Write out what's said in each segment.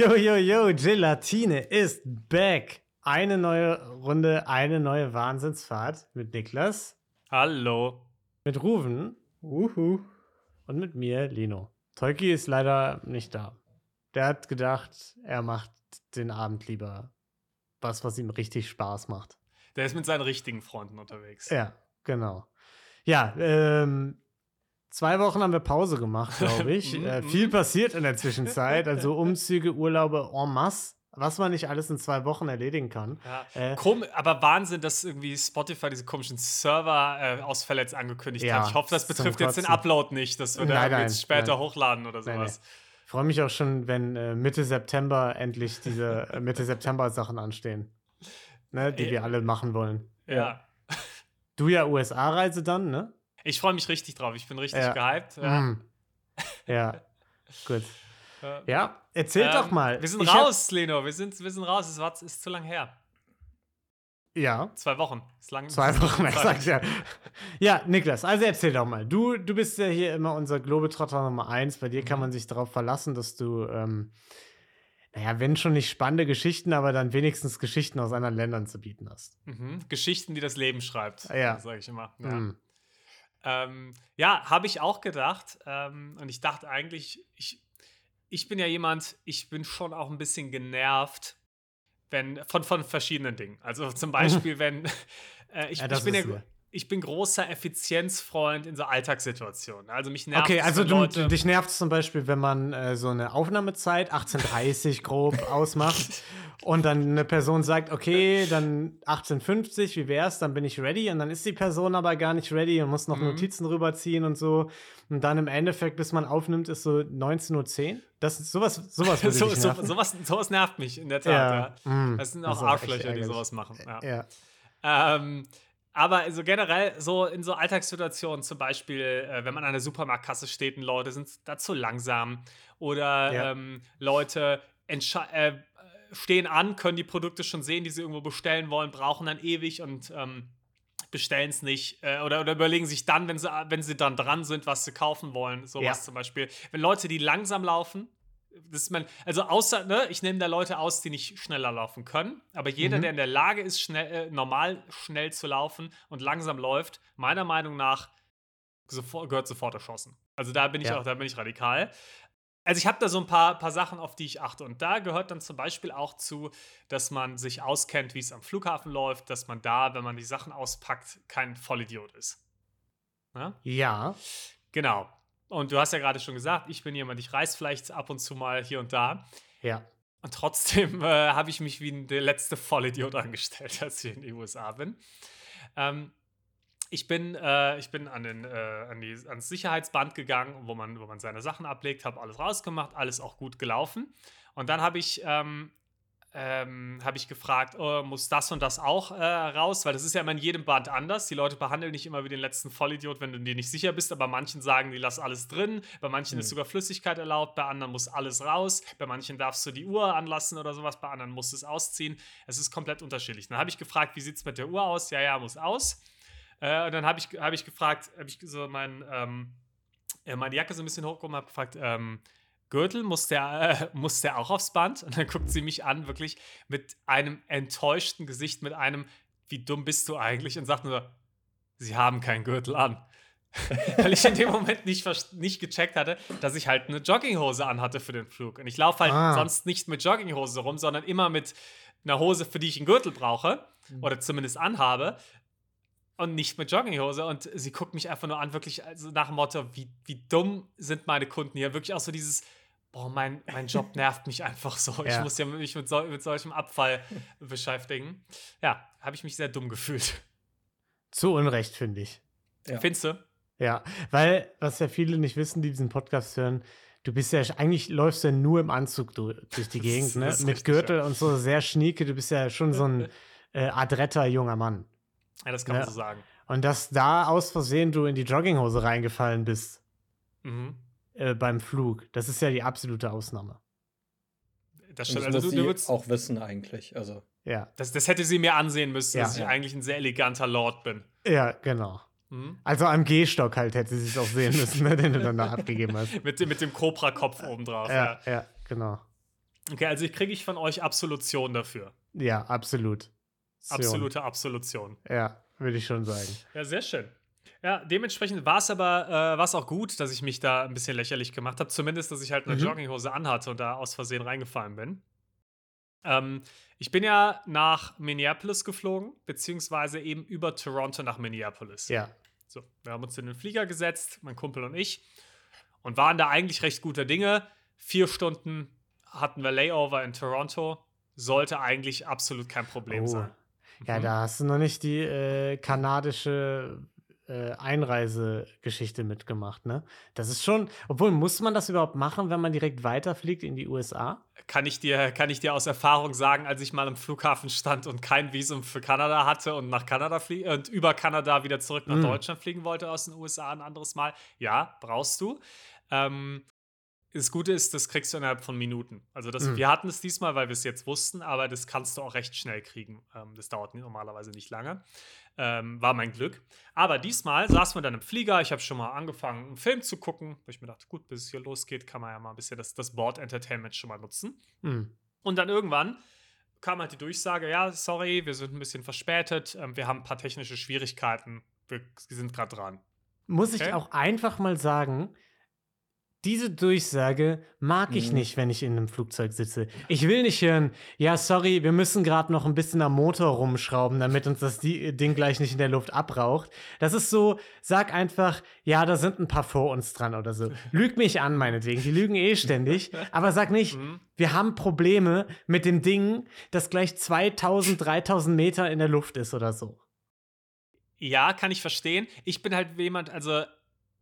Yo, yo, yo, Gelatine ist back. Eine neue Runde, eine neue Wahnsinnsfahrt mit Niklas, Hallo. mit Ruven Uhu. und mit mir, Lino. Tolki ist leider nicht da. Der hat gedacht, er macht den Abend lieber was, was ihm richtig Spaß macht. Der ist mit seinen richtigen Freunden unterwegs. Ja, genau. Ja, ähm, zwei Wochen haben wir Pause gemacht, glaube ich. äh, viel passiert in der Zwischenzeit. Also Umzüge, Urlaube en masse, was man nicht alles in zwei Wochen erledigen kann. Ja. Äh, Kom aber Wahnsinn, dass irgendwie Spotify diese komischen Server-Ausfälle jetzt angekündigt Ja, hat. Ich hoffe, das betrifft jetzt den. Upload nicht, dass wir Nein, da nein, jetzt später nein. hochladen oder Nein, sowas. Ich freue mich auch schon, wenn äh, Mitte September endlich diese äh, Mitte September Sachen anstehen. Ne, die Ey. wir alle machen wollen. Ja. Du ja USA-Reise dann, ne? Ich freue mich richtig drauf. Ich bin richtig Ja. gehypt. Ja. Mm. Ja, gut. Ja. Erzähl Ähm, doch mal. Wir sind Ich hab- raus, Leno. Wir sind, wir sind raus. Es war, ist zu lang her. Ja, Zwei Wochen. Ist lang. zwei Wochen, Zwei- sagt ja. Ja, Niklas, also erzähl doch mal. Du, du bist ja hier immer unser Globetrotter Nummer eins. Bei dir kann Mhm. man sich darauf verlassen, dass du, ähm, naja, wenn schon nicht spannende Geschichten, aber dann wenigstens Geschichten aus anderen Ländern zu bieten hast. Mhm. Geschichten, die das Leben schreibt. Ja. Sage ich immer. Ja. Mm. Ähm, ja, habe ich auch gedacht. Ähm, und ich dachte eigentlich, ich, ich bin ja jemand, ich bin schon auch ein bisschen genervt wenn, von, von verschiedenen Dingen. Also zum Beispiel, wenn äh, ich, Ja, ich bin ja, wir. Ich bin großer Effizienzfreund in so Alltagssituationen. Also mich nervt Okay, also du, Leute, dich nervt zum Beispiel, wenn man äh, so eine Aufnahmezeit 18.30 grob ausmacht und dann eine Person sagt, okay, dann 18.50, wie wär's, dann bin ich ready und dann ist die Person aber gar nicht ready und muss noch Mhm. Notizen rüberziehen und so und dann im Endeffekt, bis man aufnimmt, ist so 19.10 Uhr. Das ist sowas, sowas so, so, sowas, sowas nervt mich in der Tat. Ja. ja. mm, Das sind das auch echt Arschlöcher, die sowas machen. Ja. Ja. Ähm, aber also generell so in so Alltagssituationen, zum Beispiel, äh, wenn man an der Supermarktkasse steht und Leute sind da zu langsam oder Ja. ähm, Leute äh, stehen an, können die Produkte schon sehen, die sie irgendwo bestellen wollen, brauchen dann ewig und ähm, bestellen es nicht äh, oder, oder überlegen sich dann, wenn sie, wenn sie dann dran sind, was sie kaufen wollen. Sowas Ja. zum Beispiel. Wenn Leute, die langsam laufen, das ist mein, also außer, ne, ich nehme da Leute aus, die nicht schneller laufen können, aber jeder, Mhm. der in der Lage ist, schnell, äh, normal schnell zu laufen und langsam läuft, meiner Meinung nach sofort, gehört sofort erschossen. Also da bin ich Ja. auch, da bin ich radikal. Also ich habe da so ein paar, paar Sachen, auf die ich achte. Und da gehört dann zum Beispiel auch zu, dass man sich auskennt, wie es am Flughafen läuft, dass man da, wenn man die Sachen auspackt, kein Vollidiot ist. Ja? ja. Genau. Und du hast ja gerade schon gesagt, ich bin jemand, ich reise vielleicht ab und zu mal hier und da. Ja. Und trotzdem äh, habe ich mich wie der letzte Vollidiot angestellt, als ich in die USA bin. Ähm, ich bin, äh, ich bin an den, äh, an die, ans Sicherheitsband gegangen, wo man, wo man seine Sachen ablegt, habe alles rausgemacht, alles auch gut gelaufen. Und dann habe ich, ähm, ähm, habe ich gefragt, oh, muss das und das auch äh, raus? Weil das ist ja immer in jedem Band anders. Die Leute behandeln nicht immer wie den letzten Vollidiot, wenn du dir nicht sicher bist. Aber manchen sagen, die lass alles drin. Bei manchen ist Hm. sogar Flüssigkeit erlaubt. Bei anderen muss alles raus. Bei manchen darfst du die Uhr anlassen oder sowas. Bei anderen musst du es ausziehen. Es ist komplett unterschiedlich. Dann habe ich gefragt, wie sieht es mit der Uhr aus? Ja, ja, muss aus. Äh, und dann habe ich, hab ich gefragt, habe ich so mein, ähm, äh, meine Jacke so ein bisschen hochgehoben, habe gefragt, ähm, Gürtel, muss der, äh, muss der auch aufs Band? Und dann guckt sie mich an, wirklich mit einem enttäuschten Gesicht, mit einem, wie dumm bist du eigentlich? Und sagt nur, sie haben keinen Gürtel an. Weil ich in dem Moment nicht, nicht gecheckt hatte, dass ich halt eine Jogginghose anhatte für den Flug. Und ich laufe halt Ah. sonst nicht mit Jogginghose rum, sondern immer mit einer Hose, für die ich einen Gürtel brauche. Oder zumindest anhabe. Und nicht mit Jogginghose. Und sie guckt mich einfach nur an, wirklich also nach dem Motto, wie, wie dumm sind meine Kunden hier. Wirklich auch so dieses, boah, mein, mein Job nervt mich einfach so. Ich Ja. muss ja mich mit, sol mit solchem Abfall beschäftigen. Ja, habe ich mich sehr dumm gefühlt. Zu Unrecht, finde ich. Ja. Findest du? Ja, weil, was ja viele nicht wissen, die diesen Podcast hören, du bist ja, eigentlich läufst du ja nur im Anzug du, durch die Gegend, ne? Mit Gürtel ja. und so sehr schnieke. Du bist ja schon so ein äh, adretter junger Mann. Ja, das kann man Ja. so sagen. Und dass da aus Versehen du in die Jogginghose reingefallen bist Mhm. Äh, beim Flug, das ist ja die absolute Ausnahme. Das stimmt. das Also du, sie du würdest, auch wissen eigentlich. Also Ja, das, das hätte sie mir ansehen müssen, Ja. dass ich Ja. eigentlich ein sehr eleganter Lord bin. ja, genau. Mhm. Also am Gehstock halt hätte sie es auch sehen müssen, ne, den du dann da abgegeben hast. Mit, dem- mit dem Cobra-Kopf obendrauf. Ja. Ja, ja, genau. Okay, also kriege ich von euch Absolution dafür. Ja, absolut. Absolute Absolution. Ja, würde ich schon sagen. Ja, sehr schön. Ja, dementsprechend war es aber äh, war's auch gut, dass ich mich da ein bisschen lächerlich gemacht habe. Zumindest, dass ich halt eine Mhm. Jogginghose anhatte und da aus Versehen reingefallen bin. Ähm, ich bin ja nach Minneapolis geflogen, beziehungsweise eben über Toronto nach Minneapolis. Ja. So, wir haben uns in den Flieger gesetzt, mein Kumpel und ich, und waren da eigentlich recht guter Dinge. Vier Stunden hatten wir Layover in Toronto. Sollte eigentlich absolut kein Problem Oh. sein. Ja, Mhm. da hast du noch nicht die äh, kanadische äh, Einreisegeschichte mitgemacht, ne? Das ist schon, obwohl muss man das überhaupt machen, wenn man direkt weiterfliegt in die USA? Kann ich, dir, kann ich dir aus Erfahrung sagen, als ich mal im Flughafen stand und kein Visum für Kanada hatte und nach Kanada flie und über Kanada wieder zurück nach Mm. Deutschland fliegen wollte aus den USA ein anderes Mal? Ja, brauchst du. Ähm, das Gute ist, das kriegst du innerhalb von Minuten. Also das, Mm. wir hatten es diesmal, weil wir es jetzt wussten, aber das kannst du auch recht schnell kriegen. Ähm, das dauert normalerweise nicht lange. Ähm, war mein Glück. Aber diesmal saßen wir dann im Flieger. Ich habe schon mal angefangen, einen Film zu gucken. Weil ich mir dachte, gut, bis es hier losgeht, kann man ja mal ein bisschen das, das Board Entertainment schon mal nutzen. Hm. Und dann irgendwann kam halt die Durchsage: Ja, sorry, wir sind ein bisschen verspätet. Ähm, wir haben ein paar technische Schwierigkeiten. Wir sind gerade dran. Muss ich Okay. auch einfach mal sagen, diese Durchsage mag ich Mhm. nicht, wenn ich in einem Flugzeug sitze. Ich will nicht hören, ja, sorry, wir müssen gerade noch ein bisschen am Motor rumschrauben, damit uns das Di- Ding gleich nicht in der Luft abraucht. Das ist so, sag einfach, ja, da sind ein paar vor uns dran oder so. Lüg mich an, meinetwegen, die lügen eh ständig, aber sag nicht, Mhm. wir haben Probleme mit dem Ding, das gleich 2000, 3000 Meter in der Luft ist oder so. Ja, kann ich verstehen. Ich bin halt jemand, also,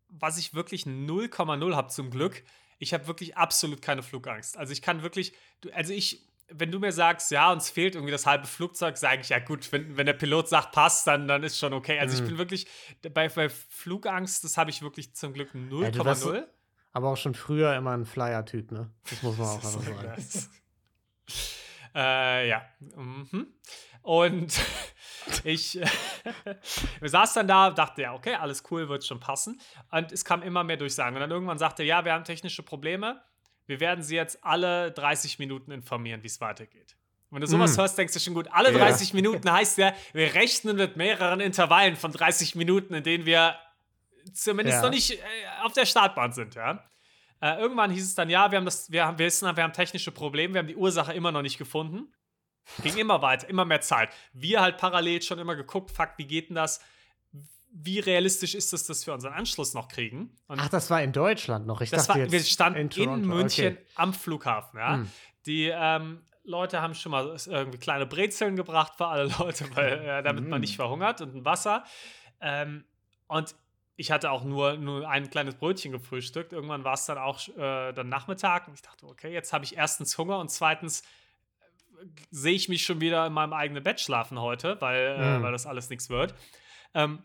was ich wirklich 0,0 habe zum Glück, ich habe wirklich absolut keine Flugangst. Also, ich kann wirklich, also ich, wenn du mir sagst, ja, uns fehlt irgendwie das halbe Flugzeug, sage ich, ja gut, wenn, wenn der Pilot sagt, passt, dann, dann ist schon okay. Also, ich Mhm. bin wirklich, bei, bei Flugangst, das habe ich wirklich zum Glück Ja, du warst 0,0. Aber auch schon früher immer ein Flyer-Typ, ne? Das muss man auch einfach so sagen. äh, ja. Mhm. Und ich wir saßen dann da, dachte ja, okay, alles cool, wird schon passen. Und es kam immer mehr Durchsagen. Und dann irgendwann sagte er, ja, wir haben technische Probleme. Wir werden Sie jetzt alle 30 Minuten informieren, wie es weitergeht. Wenn du sowas Mm. hörst, denkst du schon gut. Alle Ja. 30 Minuten heißt ja, wir rechnen mit mehreren Intervallen von 30 Minuten, in denen wir zumindest Ja. noch nicht äh, auf der Startbahn sind, ja. Äh, irgendwann hieß es dann, ja, wir haben das, wir, haben, wir wissen, wir haben technische Probleme, wir haben die Ursache immer noch nicht gefunden. Ging immer weiter, immer mehr Zeit. Wir halt parallel schon immer geguckt, fuck, wie geht denn das? Wie realistisch ist es, dass wir unseren Anschluss noch kriegen? Und Ach, das war in Deutschland noch. Ich das dachte war, jetzt wir standen in, Toronto. München Okay. am Flughafen, ja. Hm. Die ähm, Leute haben schon mal irgendwie kleine Brezeln gebracht für alle Leute, weil, äh, damit man Mm. nicht verhungert und ein Wasser. Ähm, und ich hatte auch nur, nur ein kleines Brötchen gefrühstückt. Irgendwann war es dann auch äh, dann Nachmittag und ich dachte, okay, jetzt habe ich erstens Hunger und zweitens sehe ich mich schon wieder in meinem eigenen Bett schlafen heute, weil, äh, Mm. weil das alles nichts wird. Ähm,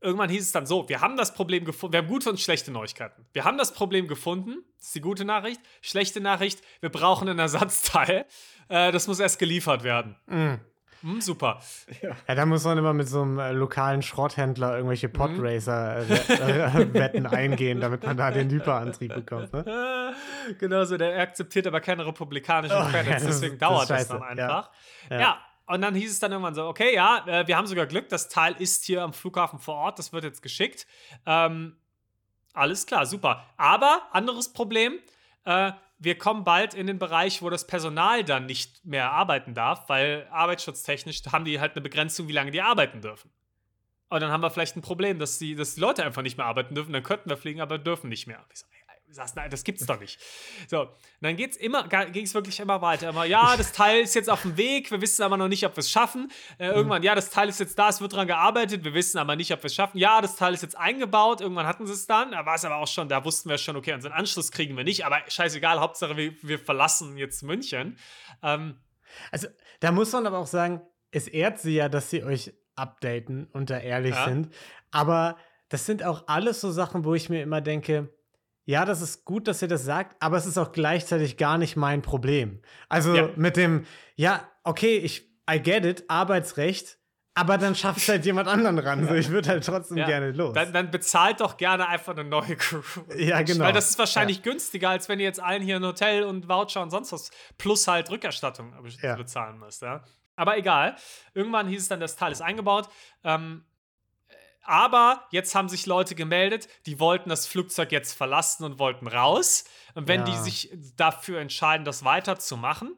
irgendwann hieß es dann so, wir haben das Problem gefunden, wir haben gute und schlechte Neuigkeiten. Wir haben das Problem gefunden, das ist die gute Nachricht. Schlechte Nachricht, wir brauchen ein Ersatzteil. Äh, das muss erst geliefert werden. Mm. Hm, super. Ja, da muss man immer mit so einem äh, lokalen Schrotthändler irgendwelche Mhm. Podracer-Wetten eingehen, damit man da den Hyperantrieb bekommt. Ne? Äh, genau so, der akzeptiert aber keine republikanischen Oh, ja, Credits, das ist- deswegen das dauert das, scheiße, dann ja. einfach. Ja. Ja. und dann hieß es dann irgendwann so, okay, ja, äh, wir haben sogar Glück, das Teil ist hier am Flughafen vor Ort, das wird jetzt geschickt. Ähm, alles klar, super. Aber anderes Problem, äh, wir kommen bald in den Bereich, wo das Personal dann nicht mehr arbeiten darf, weil arbeitsschutztechnisch haben die halt eine Begrenzung, wie lange die arbeiten dürfen. Und dann haben wir vielleicht ein Problem, dass die, dass die Leute einfach nicht mehr arbeiten dürfen. Dann könnten wir fliegen, aber dürfen nicht mehr. Ich so, saßen, nein, das gibt's doch nicht. So, und dann geht's immer, ging es wirklich immer weiter. Immer, ja, das Teil ist jetzt auf dem Weg, wir wissen aber noch nicht, ob wir es schaffen. Äh, irgendwann, ja, das Teil ist jetzt da, es wird dran gearbeitet, wir wissen aber nicht, ob wir es schaffen. Ja, das Teil ist jetzt eingebaut, irgendwann hatten sie es dann. Da war es aber auch schon, da wussten wir schon, okay, unseren Anschluss kriegen wir nicht, aber scheißegal, Hauptsache wir, wir verlassen jetzt München. Ähm, Also, da muss man aber auch sagen, es ehrt sie ja, dass sie euch updaten und da ehrlich Ja. sind. Aber das sind auch alles so Sachen, wo ich mir immer denke, ja, das ist gut, dass ihr das sagt, aber es ist auch gleichzeitig gar nicht mein Problem. Also Ja. mit dem, ja, okay, ich, I get it, Arbeitsrecht, Aber dann schafft halt jemand anderen ran. So, ich würde halt trotzdem ja. gerne los. Dann, dann, bezahlt doch gerne einfach eine neue Crew. Ja, genau. Weil das ist wahrscheinlich günstiger, als wenn ihr jetzt allen hier ein Hotel und Voucher und sonst was plus halt Rückerstattung bezahlen müsst. Ja? Aber egal. Irgendwann hieß es dann, das Teil ist eingebaut. Ähm, aber jetzt haben sich Leute gemeldet, die wollten das Flugzeug jetzt verlassen und wollten raus. Und wenn die sich dafür entscheiden, das weiterzumachen,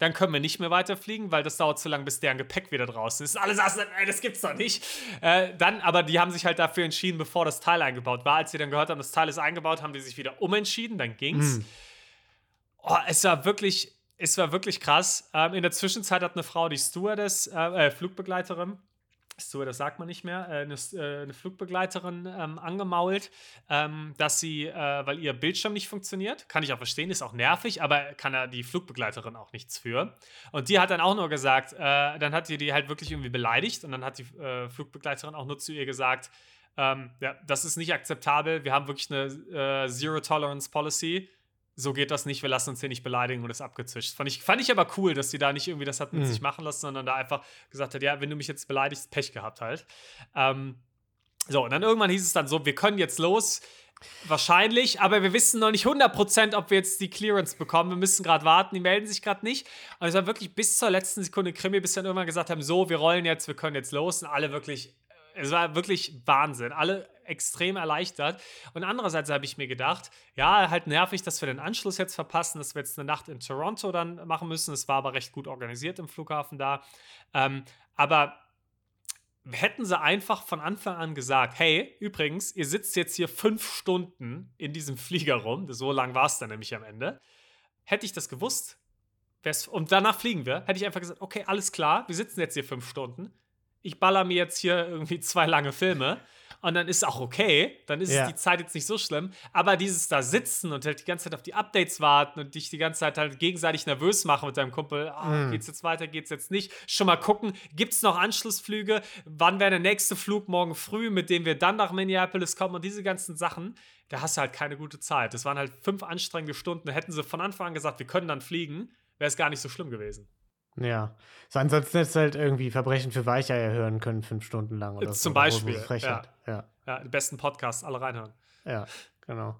dann können wir nicht mehr weiterfliegen, weil das dauert zu lange, bis deren Gepäck wieder draußen ist. Alle saßen, ey, das gibt's doch nicht. Äh, dann, aber die haben sich halt dafür entschieden, bevor das Teil eingebaut war. Als sie dann gehört haben, das Teil ist eingebaut, haben die sich wieder umentschieden, dann ging's. Mhm. Oh, es war wirklich, es war wirklich krass. Ähm, in der Zwischenzeit hat eine Frau, die Stewardess, äh, äh Flugbegleiterin, so, das sagt man nicht mehr, äh, eine, äh, eine Flugbegleiterin ähm, angemault, ähm, dass sie, äh, weil ihr Bildschirm nicht funktioniert, kann ich auch verstehen, ist auch nervig, aber kann ja die Flugbegleiterin auch nichts für. Und die hat dann auch nur gesagt, äh, dann hat sie die halt wirklich irgendwie beleidigt und dann hat die äh, Flugbegleiterin auch nur zu ihr gesagt, ähm, ja, das ist nicht akzeptabel, wir haben wirklich eine äh, Zero Tolerance Policy so geht das nicht, wir lassen uns hier nicht beleidigen und ist abgezischt. Fand ich, fand ich aber cool, dass sie da nicht irgendwie das hat mit mhm. sich machen lassen, sondern da einfach gesagt hat, ja, wenn du mich jetzt beleidigst, Pech gehabt halt. Ähm, so, und dann irgendwann hieß es dann so, wir können jetzt los. Wahrscheinlich, aber wir wissen noch nicht 100%, ob wir jetzt die Clearance bekommen. Wir müssen gerade warten, die melden sich gerade nicht. Und es war wirklich bis zur letzten Sekunde Krimi, bis dann irgendwann gesagt haben: So, wir rollen jetzt, wir können jetzt los. Und alle wirklich, es war wirklich Wahnsinn. Alle extrem erleichtert. Und andererseits habe ich mir gedacht, ja, halt nervig, dass wir den Anschluss jetzt verpassen, dass wir jetzt eine Nacht in Toronto dann machen müssen. Es war aber recht gut organisiert im Flughafen da. Ähm, aber hätten sie einfach von Anfang an gesagt, hey, übrigens, ihr sitzt jetzt hier fünf Stunden in diesem Flieger rum, so lang war es dann nämlich am Ende, hätte ich das gewusst, und danach fliegen wir, hätte ich einfach gesagt, okay, alles klar, wir sitzen jetzt hier fünf Stunden, ich baller mir jetzt hier irgendwie zwei lange Filme und dann ist auch okay, dann ist ja. die Zeit jetzt nicht so schlimm. Aber dieses da sitzen und halt die ganze Zeit auf die Updates warten und dich die ganze Zeit halt gegenseitig nervös machen mit deinem Kumpel, oh, mhm. geht's jetzt weiter, geht's jetzt nicht, schon mal gucken, gibt's noch Anschlussflüge, wann wäre der nächste Flug morgen früh, mit dem wir dann nach Minneapolis kommen und diese ganzen Sachen, da hast du halt keine gute Zeit. Das waren halt fünf anstrengende Stunden. Hätten sie von Anfang an gesagt, wir können dann fliegen, wäre es gar nicht so schlimm gewesen. Ja. So, ansonsten hättest du halt irgendwie Verbrechen für Weicheier hören können, fünf Stunden lang oder Zum so, Beispiel. Ja. ja. ja. die besten Podcasts, alle reinhören. Ja, genau.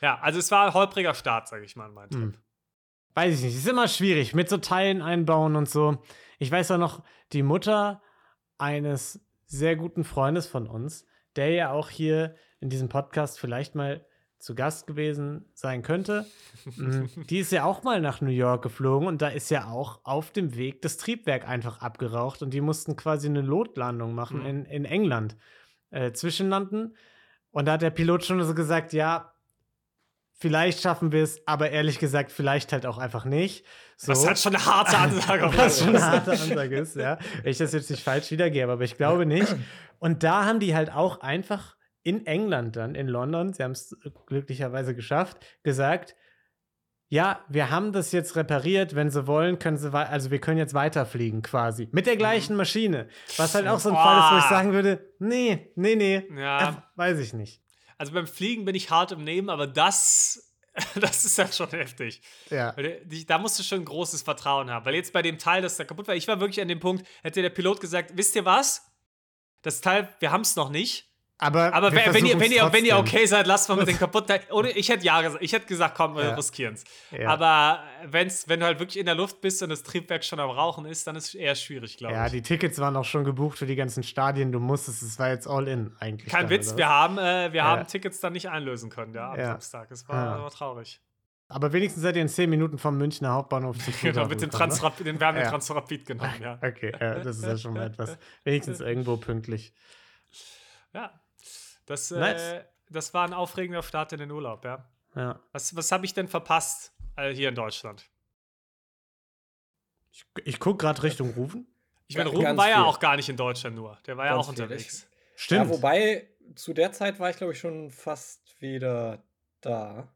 Ja, also es war ein holpriger Start, sage ich mal, in meinem Trip. Hm. Weiß ich nicht. Es ist immer schwierig mit so Teilen einbauen und so. Ich weiß auch noch, die Mutter eines sehr guten Freundes von uns, der ja auch hier in diesem Podcast vielleicht mal zu Gast gewesen sein könnte. Mm, die ist ja auch mal nach New York geflogen und da ist ja auch auf dem Weg das Triebwerk einfach abgeraucht und die mussten quasi eine Lotlandung machen mhm. in, in England. Äh, zwischenlanden. Und da hat der Pilot schon so gesagt, ja, vielleicht schaffen wir es, aber ehrlich gesagt, vielleicht halt auch einfach nicht. So. Was halt schon eine harte Ansage ist. Was schon eine harte Ansage ist, ja. Wenn ich das jetzt nicht falsch wiedergebe, aber ich glaube nicht. Und da haben die halt auch einfach in England dann, in London, sie haben es glücklicherweise geschafft, gesagt, ja, wir haben das jetzt repariert, wenn sie wollen, können sie, also wir können jetzt weiterfliegen quasi. Mit der gleichen mhm. Maschine. Was halt auch so ein Fall ist, wo ich sagen würde, nee, nee, nee, ja. Weiß ich nicht. Also beim Fliegen bin ich hart im Nehmen, aber das, das ist halt schon heftig. Ja. Da musst du schon großes Vertrauen haben. Weil jetzt bei dem Teil, das da kaputt war, ich war wirklich an dem Punkt, hätte der Pilot gesagt, wisst ihr was? Das Teil, wir haben es noch nicht aber, aber wenn, wenn, ihr, wenn, ihr, wenn ihr okay seid, lasst mal mit den kaputten. Oder ich hätte ja gesagt, ich hätte gesagt, komm, wir ja. riskieren es. Ja. Aber wenn's, wenn du halt wirklich in der Luft bist und das Triebwerk schon am Rauchen ist, dann ist es eher schwierig, glaube ich. Ja, die Tickets waren auch schon gebucht für die ganzen Stadien. Du musstest, es war jetzt all in eigentlich. Kein dann, Witz, wir haben, äh, wir ja. haben Tickets dann nicht einlösen können, ja, am Samstag. Es war, war traurig. Aber wenigstens seid ihr in zehn Minuten vom Münchner Hauptbahnhof zu Genau, mit dem Transrapid, den Wärme ja. Transrapid genommen, ja. Okay, ja, das ist ja schon mal etwas. Wenigstens irgendwo pünktlich. Ja, das, nice. äh, das war ein aufregender Start in den Urlaub, ja. ja. Was, was habe ich denn verpasst äh, hier in Deutschland? Ich, ich gucke gerade Richtung Rufen. Ich meine, Rufen war viel. ja auch gar nicht in Deutschland nur. Der war ganz ja auch unterwegs. Viel. Stimmt. Ja, wobei, zu der Zeit war ich, glaube ich, schon fast wieder da.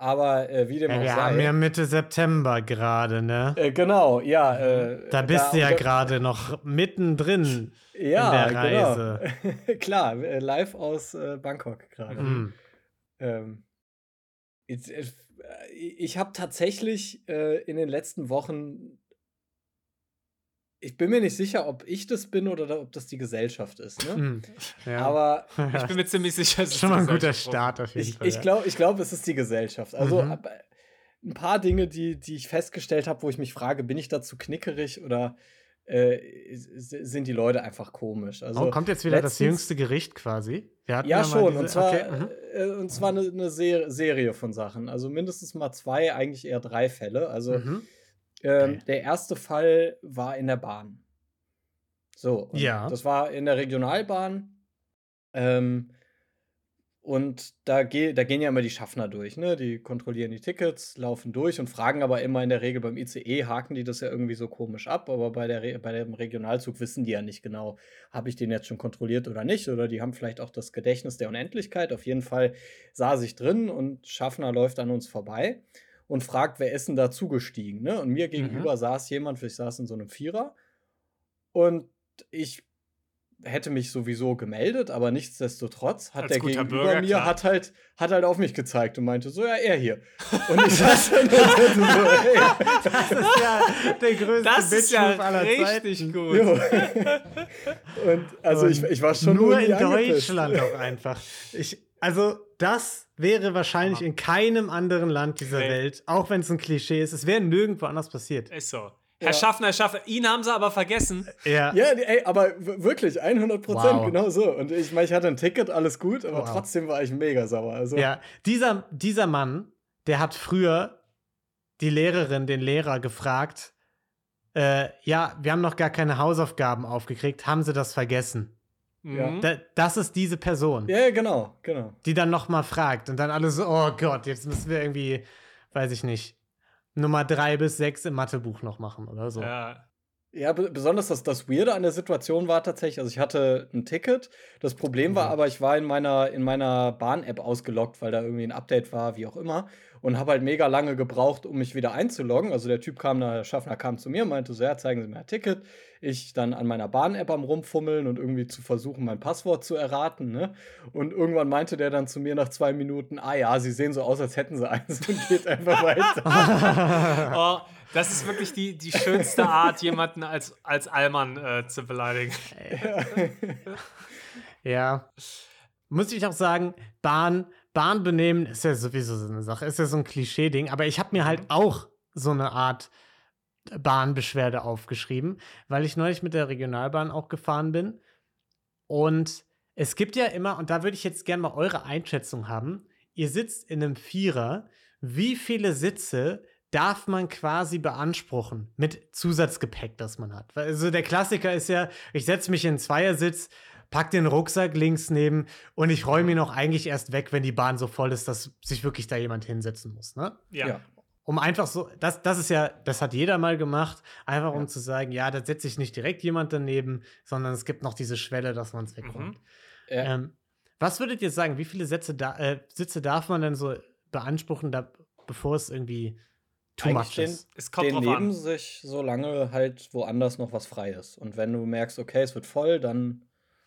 Aber äh, wie dem ja, auch wir sei. haben ja Mitte September gerade, ne? Äh, genau, ja. Äh, da bist da, du ja gerade noch mittendrin ja, in der Reise. Genau. Klar, äh, live aus äh, Bangkok gerade. Mhm. Ähm, ich, äh, ich habe tatsächlich in den letzten Wochen ich bin mir nicht sicher, ob ich das bin oder ob das die Gesellschaft ist. Ne? Hm, ja. Aber Ich bin mir ziemlich sicher, es ist Schon mal ein guter. Start auf jeden ich, Fall. ich ja. glaube, ich glaub, es ist die Gesellschaft. Also Mhm. ein paar Dinge, die, die ich festgestellt habe, wo ich mich frage, bin ich dazu knickerig oder äh, sind die Leute einfach komisch? Also, oh, kommt jetzt wieder das letztens- jüngste Gericht quasi? Ja, mal schon. diese- Und zwar, okay, mhm. äh, und zwar eine, eine Ser Serie von Sachen. Also mindestens mal zwei, eigentlich eher drei Fälle. Also Mhm. Ähm, Okay. der erste Fall war in der Bahn. So, und Ja. das war in der Regionalbahn. Ähm, und da, geh, da gehen ja immer die Schaffner durch, ne? Die kontrollieren die Tickets, laufen durch und fragen aber immer in der Regel beim ICE, haken die das ja irgendwie so komisch ab, aber bei, der Re bei dem Regionalzug wissen die ja nicht genau, habe ich den jetzt schon kontrolliert oder nicht, oder die haben vielleicht auch das Gedächtnis der Unendlichkeit. Auf jeden Fall saß ich drin und Schaffner läuft an uns vorbei und fragt, wer ist denn da zugestiegen, ne? Und mir gegenüber saß jemand, ich saß in so einem Vierer und ich hätte mich sowieso gemeldet, aber nichtsdestotrotz hat Als der gegenüber Bürger, mir klar. hat halt, hat halt auf mich gezeigt und meinte so, ja, er hier. Und ich saß dann da so, hey, Das ist ja der größte Das ist ja aller richtig Zeiten. gut. jo. Und also ich, ich war schon Nur in angepisst. Deutschland auch einfach. Ich, also, das wäre wahrscheinlich in keinem anderen Land dieser Nee. Welt, auch wenn es ein Klischee ist. Es wäre nirgendwo anders passiert. Ist so. Herr Ja. Schaffner, Herr Schaffner, ihn haben sie aber vergessen. Ja. Ja, ey, aber wirklich, 100 Prozent, Wow. genau so. Und ich meine, ich hatte ein Ticket, alles gut, aber Wow. trotzdem war ich mega sauer. Also, Ja, dieser, dieser Mann, der hat früher die Lehrerin, den Lehrer gefragt, äh, ja, wir haben noch gar keine Hausaufgaben aufgekriegt, haben sie das vergessen? Ja. Mhm. Da, das ist diese Person, ja, genau, genau. die dann noch mal fragt und dann alle so, oh Gott, jetzt müssen wir irgendwie, weiß ich nicht, Nummer drei bis sechs im Mathebuch noch machen oder so. Ja. Ja, be- besonders das, das Weirde an der Situation war tatsächlich, also ich hatte ein Ticket. Das Problem war Mhm. aber, ich war in meiner, in meiner Bahn-App ausgeloggt, weil da irgendwie ein Update war, wie auch immer. Und habe halt mega lange gebraucht, um mich wieder einzuloggen. Also der Typ kam, der Schaffner kam zu mir, meinte so, ja, zeigen Sie mir ein Ticket. Ich dann an meiner Bahn-App am rumfummeln und irgendwie zu versuchen, mein Passwort zu erraten. Ne? Und irgendwann meinte der dann zu mir nach zwei Minuten, ah ja, Sie sehen so aus, als hätten Sie eins und geht einfach weiter. Oh, das ist wirklich die, die schönste Art, jemanden als, als Allmann äh, zu beleidigen. Ja. Muss ich auch sagen, Bahn, Bahn benehmen ist ja sowieso so eine Sache, ist ja so ein Klischee-Ding, aber ich habe mir halt auch so eine Art Bahnbeschwerde aufgeschrieben, weil ich neulich mit der Regionalbahn auch gefahren bin. Und es gibt ja immer, und da würde ich jetzt gerne mal eure Einschätzung haben, ihr sitzt in einem Vierer, wie viele Sitze darf man quasi beanspruchen mit Zusatzgepäck, das man hat? Weil, Also der Klassiker ist ja, ich setze mich in einen Zweiersitz, pack den Rucksack links neben und ich räume ihn auch eigentlich erst weg, wenn die Bahn so voll ist, dass sich wirklich da jemand hinsetzen muss, ne? Ja. Ja. Um einfach so, das, das ist ja, das hat jeder mal gemacht, einfach um Ja. zu sagen, ja, da setzt sich nicht direkt jemand daneben, sondern es gibt noch diese Schwelle, dass man es wegräumt. Ja. Ähm, was würdet ihr sagen, wie viele Sätze da, äh, Sitze darf man denn so beanspruchen, da, bevor es irgendwie too Eigentlich much den- ist? Es kommt den drauf neben an. sich, solange halt woanders noch was frei ist. Und wenn du merkst, okay, es wird voll, dann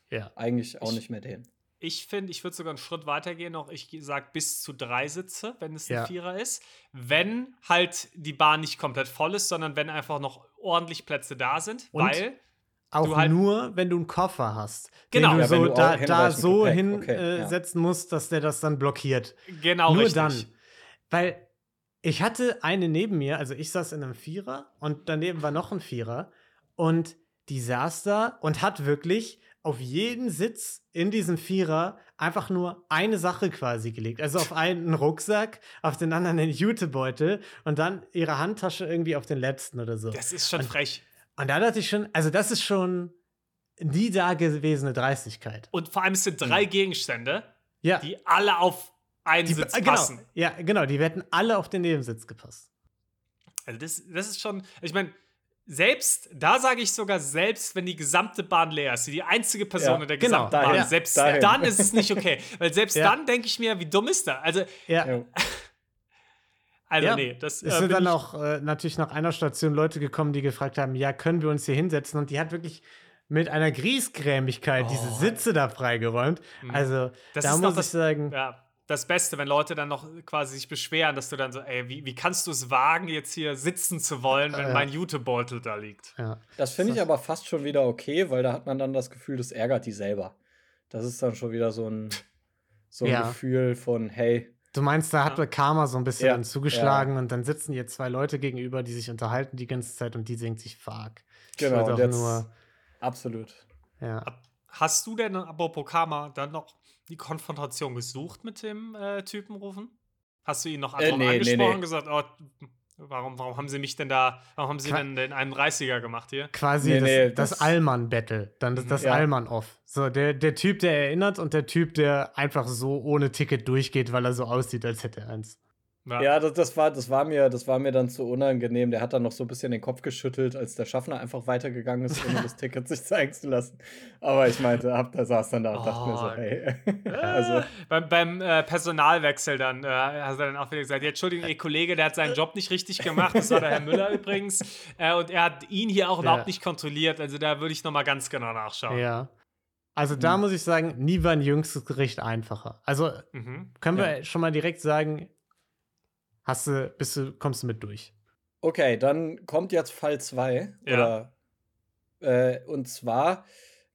Ja. eigentlich auch Ich- nicht mehr den. Ich finde, ich würde sogar einen Schritt weiter gehen noch. Ich sage bis zu drei Sitze, wenn es ein Ja. Vierer ist. Wenn halt die Bahn nicht komplett voll ist, sondern wenn einfach noch ordentlich Plätze da sind. Und? Weil, Auch Du halt- nur, wenn du einen Koffer hast, Genau. den du Ja, wenn so du da, da so Gepäck, hinsetzen okay, äh, ja. musst, dass der das dann blockiert. genau Nur richtig. dann. Weil ich hatte eine neben mir, also ich saß in einem Vierer und daneben war noch ein Vierer und die saß da und hat wirklich auf jeden Sitz in diesem Vierer einfach nur eine Sache quasi gelegt. Also auf einen Rucksack, auf den anderen den Jutebeutel und dann ihre Handtasche irgendwie auf den letzten oder so. Das ist schon Und- frech. Und da dachte ich schon, also das ist schon nie dagewesene Dreistigkeit. Und vor allem es sind drei Gegenstände, Ja, die alle auf einen die, Sitz äh, genau, passen. ja, genau, die hätten alle auf den Nebensitz gepasst. Also das, das ist schon, ich meine, selbst, da sage ich sogar, selbst wenn die gesamte Bahn leer ist, die einzige Person Ja, in der genau, gesamten Bahn, dahin, selbst dahin. dann ist es nicht okay. Weil selbst Ja. dann denke ich mir, wie dumm ist der? Also, Ja. Also Ja. nee, das Es äh, sind bin dann auch äh, natürlich nach einer Station Leute gekommen, die gefragt haben, ja, können wir uns hier hinsetzen? Und die hat wirklich mit einer Griesgrämigkeit diese Oh. Sitze da freigeräumt. Mhm. Also Das da muss das- ich sagen, Ja. Das Beste, wenn Leute dann noch quasi sich beschweren, dass du dann so, ey, wie, wie kannst du es wagen, jetzt hier sitzen zu wollen, wenn Ja. mein Jutebeutel da liegt? Ja. Das finde ich aber fast schon wieder okay, weil da hat man dann das Gefühl, das ärgert die selber. Das ist dann schon wieder so ein, so ein Ja. Gefühl von, hey, Du meinst, da hat Ja. Karma so ein bisschen Ja, zugeschlagen und dann sitzen hier zwei Leute gegenüber, die sich unterhalten die ganze Zeit und die denkt sich, fuck. Genau, jetzt, nur. absolut. Ja. Hast du denn, apropos Karma, dann noch die Konfrontation gesucht mit dem äh, Typen rufen? Hast du ihn noch Äh, nee, nee, angesprochen nee. und gesagt, oh, warum, warum haben sie mich denn da, warum haben sie Qua- denn den 31er gemacht hier? Quasi Nee, das, nee, das, das- Allmann-Battle. Dann das, Mhm. das Ja. Allmann-Off. So, der, der Typ, der erinnert und der Typ, der einfach so ohne Ticket durchgeht, weil er so aussieht, als hätte er eins. Ja, das, das, war, das, war mir, das war mir dann zu unangenehm. Der hat dann noch so ein bisschen den Kopf geschüttelt, als der Schaffner einfach weitergegangen ist, ohne das Ticket sich zeigen zu lassen. Aber ich meinte, hab, da saß dann da und dachte mir so, Oh. hey. Also, also, beim beim äh, Personalwechsel dann äh, hat er dann auch wieder gesagt, ja, Entschuldigung, Ihr Kollege, der hat seinen Job nicht richtig gemacht, das war der Herr Müller übrigens, äh, und er hat ihn hier auch Ja. überhaupt nicht kontrolliert, also da würde ich noch mal ganz genau nachschauen. Ja. Also da Mhm. muss ich sagen, nie war ein jüngstes Gericht einfacher. Also Mhm. können wir Ja. schon mal direkt sagen, hast du, bist du, kommst du mit durch. okay, dann kommt jetzt Fall 2. Ja. Oder, äh, und zwar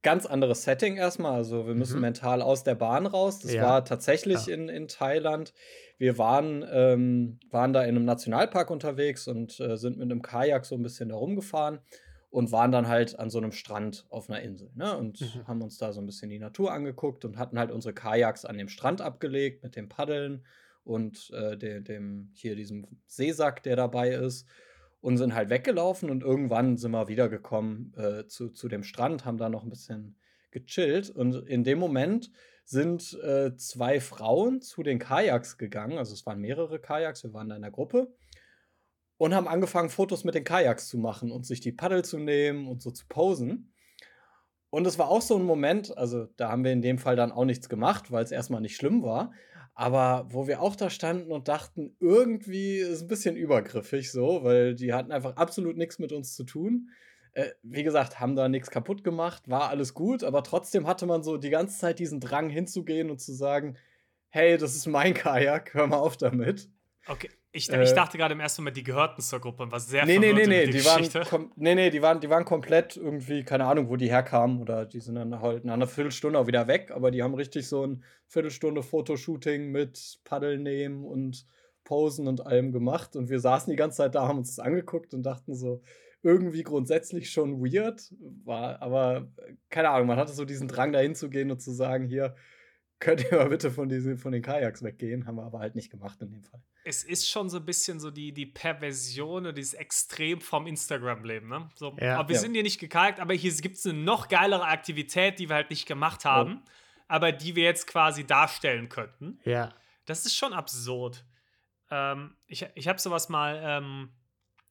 ganz anderes Setting erstmal. Also, wir müssen Mhm. mental aus der Bahn raus. Das Ja. war tatsächlich Ja. in, in Thailand. Wir waren, ähm, waren da in einem Nationalpark unterwegs und äh, sind mit einem Kajak so ein bisschen da rumgefahren und waren dann halt an so einem Strand auf einer Insel. Ne? Und Mhm. haben uns da so ein bisschen die Natur angeguckt und hatten halt unsere Kajaks an dem Strand abgelegt mit dem Paddeln und äh, de, dem hier diesem Seesack, der dabei ist. Und sind halt weggelaufen und irgendwann sind wir wiedergekommen äh, zu, zu dem Strand, haben da noch ein bisschen gechillt. Und in dem Moment sind äh, zwei Frauen zu den Kajaks gegangen. Also es waren mehrere Kajaks, wir waren da in der Gruppe. Und haben angefangen, Fotos mit den Kajaks zu machen und sich die Paddel zu nehmen und so zu posen. Und es war auch so ein Moment, also da haben wir in dem Fall dann auch nichts gemacht, weil es erstmal nicht schlimm war. Aber wo wir auch da standen und dachten, irgendwie ist ein bisschen übergriffig so, weil die hatten einfach absolut nichts mit uns zu tun. Äh, wie gesagt, haben da nichts kaputt gemacht, war alles gut, aber trotzdem hatte man so die ganze Zeit diesen Drang hinzugehen und zu sagen, hey, das ist mein Kajak, hör mal auf damit. Okay, ich, Äh, ich dachte gerade im ersten Moment, die gehörten zur Gruppe und war sehr Nee, nee, nee, nee, die waren, Geschichte. kom nee, nee, die waren, die waren komplett irgendwie, keine Ahnung, wo die herkamen oder die sind dann halt nach einer Viertelstunde auch wieder weg, aber die haben richtig so ein Viertelstunde Fotoshooting mit Paddel nehmen und Posen und allem gemacht und wir saßen die ganze Zeit da, haben uns das angeguckt und dachten so, irgendwie grundsätzlich schon weird, war, aber äh, keine Ahnung, man hatte so diesen Drang dahin zu gehen und zu sagen, hier, könnt ihr mal bitte von, diesen, von den Kajaks weggehen, haben wir aber halt nicht gemacht in dem Fall. Es ist schon so ein bisschen so die, die Perversion oder dieses Extrem vom Instagram-Leben. Ne? So, Ja. aber wir Ja. sind hier nicht gekalkt, aber hier gibt es eine noch geilere Aktivität, die wir halt nicht gemacht haben, aber die wir jetzt quasi darstellen könnten. Ja. Das ist schon absurd. Ähm, ich ich habe sowas mal, ähm,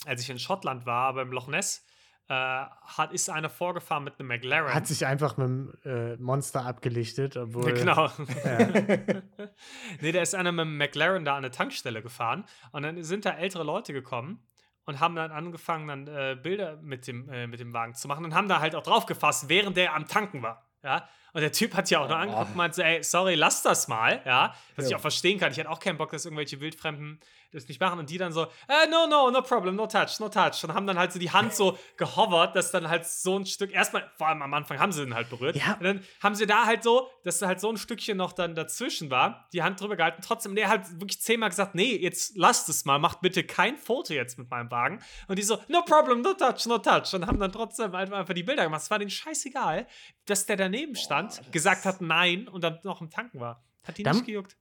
als ich in Schottland war, beim Loch Ness, äh, hat, ist einer vorgefahren mit einem McLaren. Hat sich einfach mit dem äh, Monster abgelichtet, obwohl. Genau. Ja. nee, da ist einer mit dem McLaren da an eine Tankstelle gefahren und dann sind da ältere Leute gekommen und haben dann angefangen, dann äh, Bilder mit dem, äh, mit dem Wagen zu machen und haben da halt auch drauf gefasst, während der am Tanken war. Ja. Und der Typ hat ja auch noch Oh. angeguckt und meinte, ey, sorry, lass das mal, ja. Was ich Ja. auch verstehen kann. Ich hätte auch keinen Bock, dass irgendwelche Wildfremden das nicht machen und die dann so, äh, no, no, no problem, no touch, no touch. Und haben dann halt so die Hand so gehovert, dass dann halt so ein Stück, erstmal, vor allem am Anfang haben sie den halt berührt. Ja. Und dann haben sie da halt so, dass da halt so ein Stückchen noch dann dazwischen war, die Hand drüber gehalten. Trotzdem, der hat wirklich zehnmal gesagt, nee, jetzt lasst es mal, macht bitte kein Foto jetzt mit meinem Wagen. Und die so, no problem, no touch, no touch. Und haben dann trotzdem einfach einfach die Bilder gemacht. Es war denen scheißegal, dass der daneben stand, das- gesagt hat nein und dann noch im Tanken war. Hat die Dann- nicht gejuckt.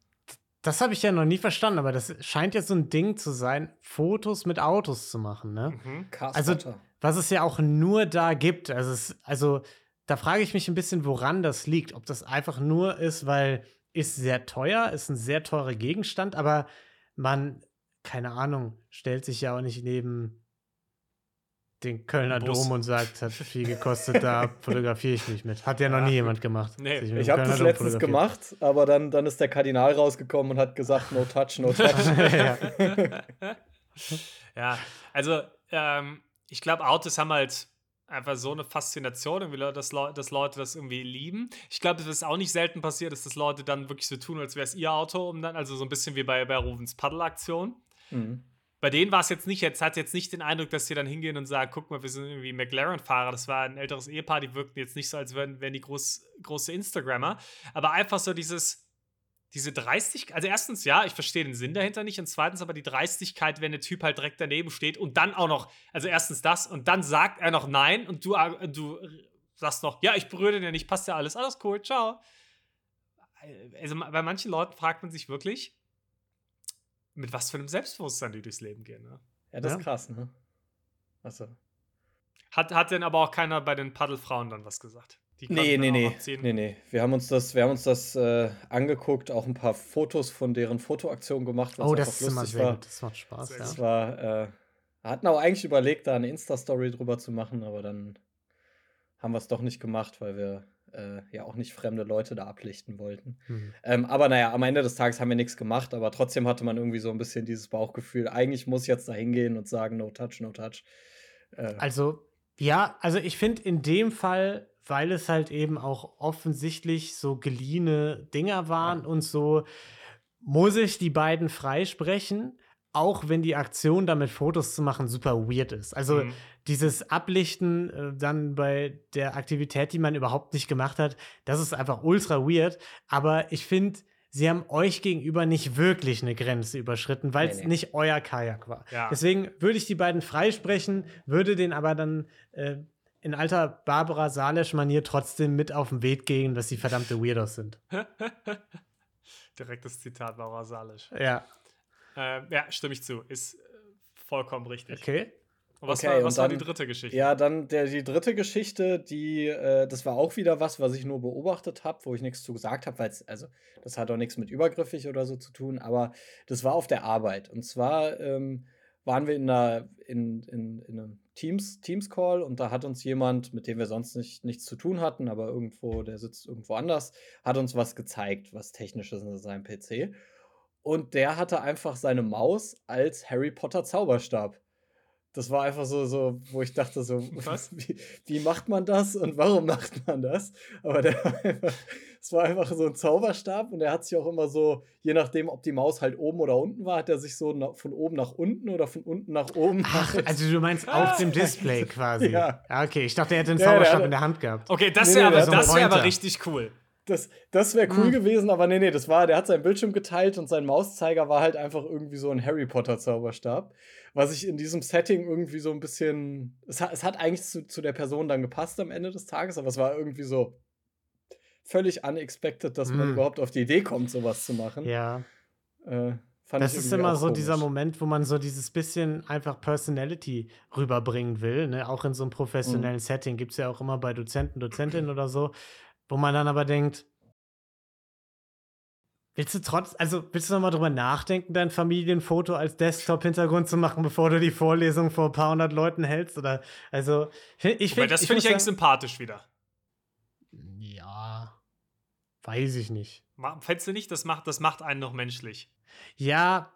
Das habe ich ja noch nie verstanden, aber das scheint jetzt so ein Ding zu sein, Fotos mit Autos zu machen, ne? Mhm. Also-. Was es ja auch nur da gibt. Also, es, also da frage ich mich ein bisschen, woran das liegt. Ob das einfach nur ist, weil ist sehr teuer, ist ein sehr teurer Gegenstand, aber man, keine Ahnung, stellt sich ja auch nicht neben den Kölner Bus. Dom und sagt, hat viel gekostet, da fotografiere ich mich mit. Hat ja noch Ja. nie jemand gemacht. Nee. Ich habe das Dom letztens gemacht, aber dann, dann ist der Kardinal rausgekommen und hat gesagt, no touch, no touch. ja. ja, also ähm, ich glaube, Autos haben halt einfach so eine Faszination, irgendwie, dass, Leu dass Leute das irgendwie lieben. Ich glaube, es ist auch nicht selten passiert, dass das Leute dann wirklich so tun, als wäre es ihr Auto, um dann, also so ein bisschen wie bei, bei Ruvens Paddelaktion. Mhm. Bei denen war es jetzt nicht, jetzt hat jetzt nicht den Eindruck, dass sie dann hingehen und sagen, guck mal, wir sind irgendwie McLaren-Fahrer. Das war ein älteres Ehepaar, die wirkten jetzt nicht so, als wären, wären die groß, große Instagrammer. Aber einfach so dieses, diese Dreistigkeit, also erstens, ja, ich verstehe den Sinn dahinter nicht und zweitens aber die Dreistigkeit, wenn der Typ halt direkt daneben steht und dann auch noch, also erstens das und dann sagt er noch nein und du, du sagst noch, ja, ich berühre den ja nicht, passt ja alles, alles cool, ciao. Also bei manchen Leuten fragt man sich wirklich, mit was für einem Selbstbewusstsein die durchs Leben gehen. Ne? Ja, das ja. ist krass, ne? Achso. Hat, hat denn aber auch keiner bei den Paddelfrauen dann was gesagt? Die nee, nee, nee. nee, nee. Wir haben uns das, wir haben uns das äh, angeguckt, auch ein paar Fotos von deren Fotoaktion gemacht. Oh, das ist immer war. gut. Das macht Spaß. Sehr das ja. war, äh, hatten auch eigentlich überlegt, da eine Insta-Story drüber zu machen, aber dann haben wir es doch nicht gemacht, weil wir äh, ja auch nicht fremde Leute da ablichten wollten. Mhm. Ähm, aber naja, am Ende des Tages haben wir nichts gemacht, aber trotzdem hatte man irgendwie so ein bisschen dieses Bauchgefühl, eigentlich muss ich jetzt da hingehen und sagen, no touch, no touch. Äh, also, ja, also ich finde in dem Fall, weil es halt eben auch offensichtlich so geliehene Dinger waren ja. und so, muss ich die beiden freisprechen auch wenn die Aktion damit Fotos zu machen super weird ist. Also mhm. dieses Ablichten äh, dann bei der Aktivität, die man überhaupt nicht gemacht hat, das ist einfach ultra weird. Aber ich finde, sie haben euch gegenüber nicht wirklich eine Grenze überschritten, weil es nee, nee. nicht euer Kajak war. Ja. Deswegen würde ich die beiden freisprechen, würde den aber dann äh, in alter Barbara Salesch-Manier trotzdem mit auf den Weg gehen, dass sie verdammte Weirdos sind. Direktes Zitat Barbara Salesch. Ja. Äh, ja, stimme ich zu. Ist äh, vollkommen richtig. Okay. Und was, okay, war, was dann, war, die dritte Geschichte? Ja, dann der, die dritte Geschichte, die, äh, das war auch wieder was, was ich nur beobachtet habe, wo ich nichts zu gesagt habe, weil es, also, das hat auch nichts mit übergriffig oder so zu tun, aber das war auf der Arbeit. Und zwar ähm, waren wir in, einer, in, in, in einem Teams, Teams-Call und da hat uns jemand, mit dem wir sonst nicht, nichts zu tun hatten, aber irgendwo, der sitzt irgendwo anders, hat uns was gezeigt, was Technisches in seinem PC. Und der hatte einfach seine Maus als Harry Potter Zauberstab. Das war einfach so, so wo ich dachte, so, was? Wie, wie macht man das und warum macht man das? Aber der war einfach, es war einfach so ein Zauberstab und er hat sich auch immer so, je nachdem, ob die Maus halt oben oder unten war, hat er sich so von oben nach unten oder von unten nach oben. Ach, halt also du meinst auf dem Display quasi. Ja. Okay, ich dachte, er hätte den Zauberstab ja, in der Hand gehabt. Okay, das wäre nee, nee, aber, so wär aber richtig cool. Das, das wäre cool mhm. gewesen, aber nee, nee, das war, der hat seinen Bildschirm geteilt und sein Mauszeiger war halt einfach irgendwie so ein Harry Potter Zauberstab. Was ich in diesem Setting irgendwie so ein bisschen. Es hat, es hat eigentlich zu, zu der Person dann gepasst am Ende des Tages, aber es war irgendwie so völlig unexpected, dass mhm. man überhaupt auf die Idee kommt, sowas zu machen. Ja. Äh, das ist immer so komisch. dieser Moment, wo man so dieses bisschen einfach Personality rüberbringen will. Ne? Auch in so einem professionellen mhm. Setting gibt es ja auch immer bei Dozenten, Dozentinnen oder so, wo man dann aber denkt, willst du trotz, also willst du noch mal drüber nachdenken, dein Familienfoto als Desktop-Hintergrund zu machen, bevor du die Vorlesung vor ein paar hundert Leuten hältst? Oder, also, ich finde. Das finde ich eigentlich sympathisch wieder. Ja. Weiß ich nicht. Findest du nicht, das macht, das macht einen noch menschlich? Ja,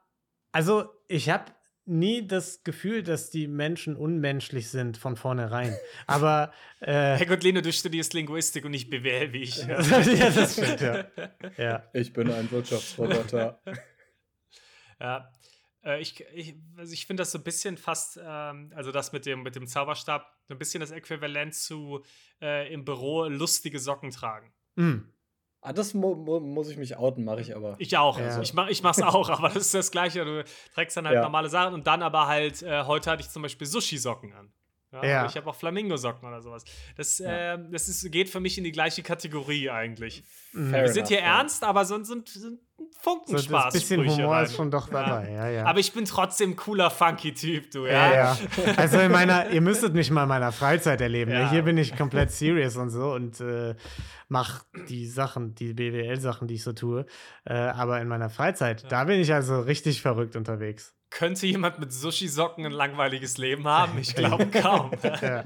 also ich habe nie das Gefühl, dass die Menschen unmenschlich sind von vornherein. Aber. Äh, Herrgott, Leno, du studierst Linguistik und nicht BWL wie ich. ja, das stimmt, ja. ja. Ich bin ein Wirtschaftsroboter. ja. Äh, ich, ich, also ich finde das so ein bisschen fast, ähm, also das mit dem, mit dem Zauberstab, so ein bisschen das Äquivalent zu äh, im Büro lustige Socken tragen. Mhm. Ah, das mu mu muss ich mich outen, mache ich aber. Ich auch. Ja. Also ich, mach, ich mach's auch, aber das ist das Gleiche. Du trägst dann halt ja. normale Sachen und dann aber halt, äh, heute hatte ich zum Beispiel Sushi-Socken an. Ja, ja. Ich habe auch Flamingo-Socken oder sowas. Das, ja. äh, das ist, geht für mich in die gleiche Kategorie eigentlich. Fair Wir sind hier ernst, aber sonst sind, sind Funken so, Spaß. Ein bisschen Humor rein. ist schon doch dabei, ja. ja, Aber ich bin trotzdem cooler, funky Typ, du, ja. ja, Also in meiner, ihr müsstet mich mal in meiner Freizeit erleben. Ne? Hier bin ich komplett serious und so und äh, mach die Sachen, die BWL-Sachen, die ich so tue. Äh, aber in meiner Freizeit, da bin ich also richtig verrückt unterwegs. Könnte jemand mit Sushi-Socken ein langweiliges Leben haben? Ich glaube kaum. ja.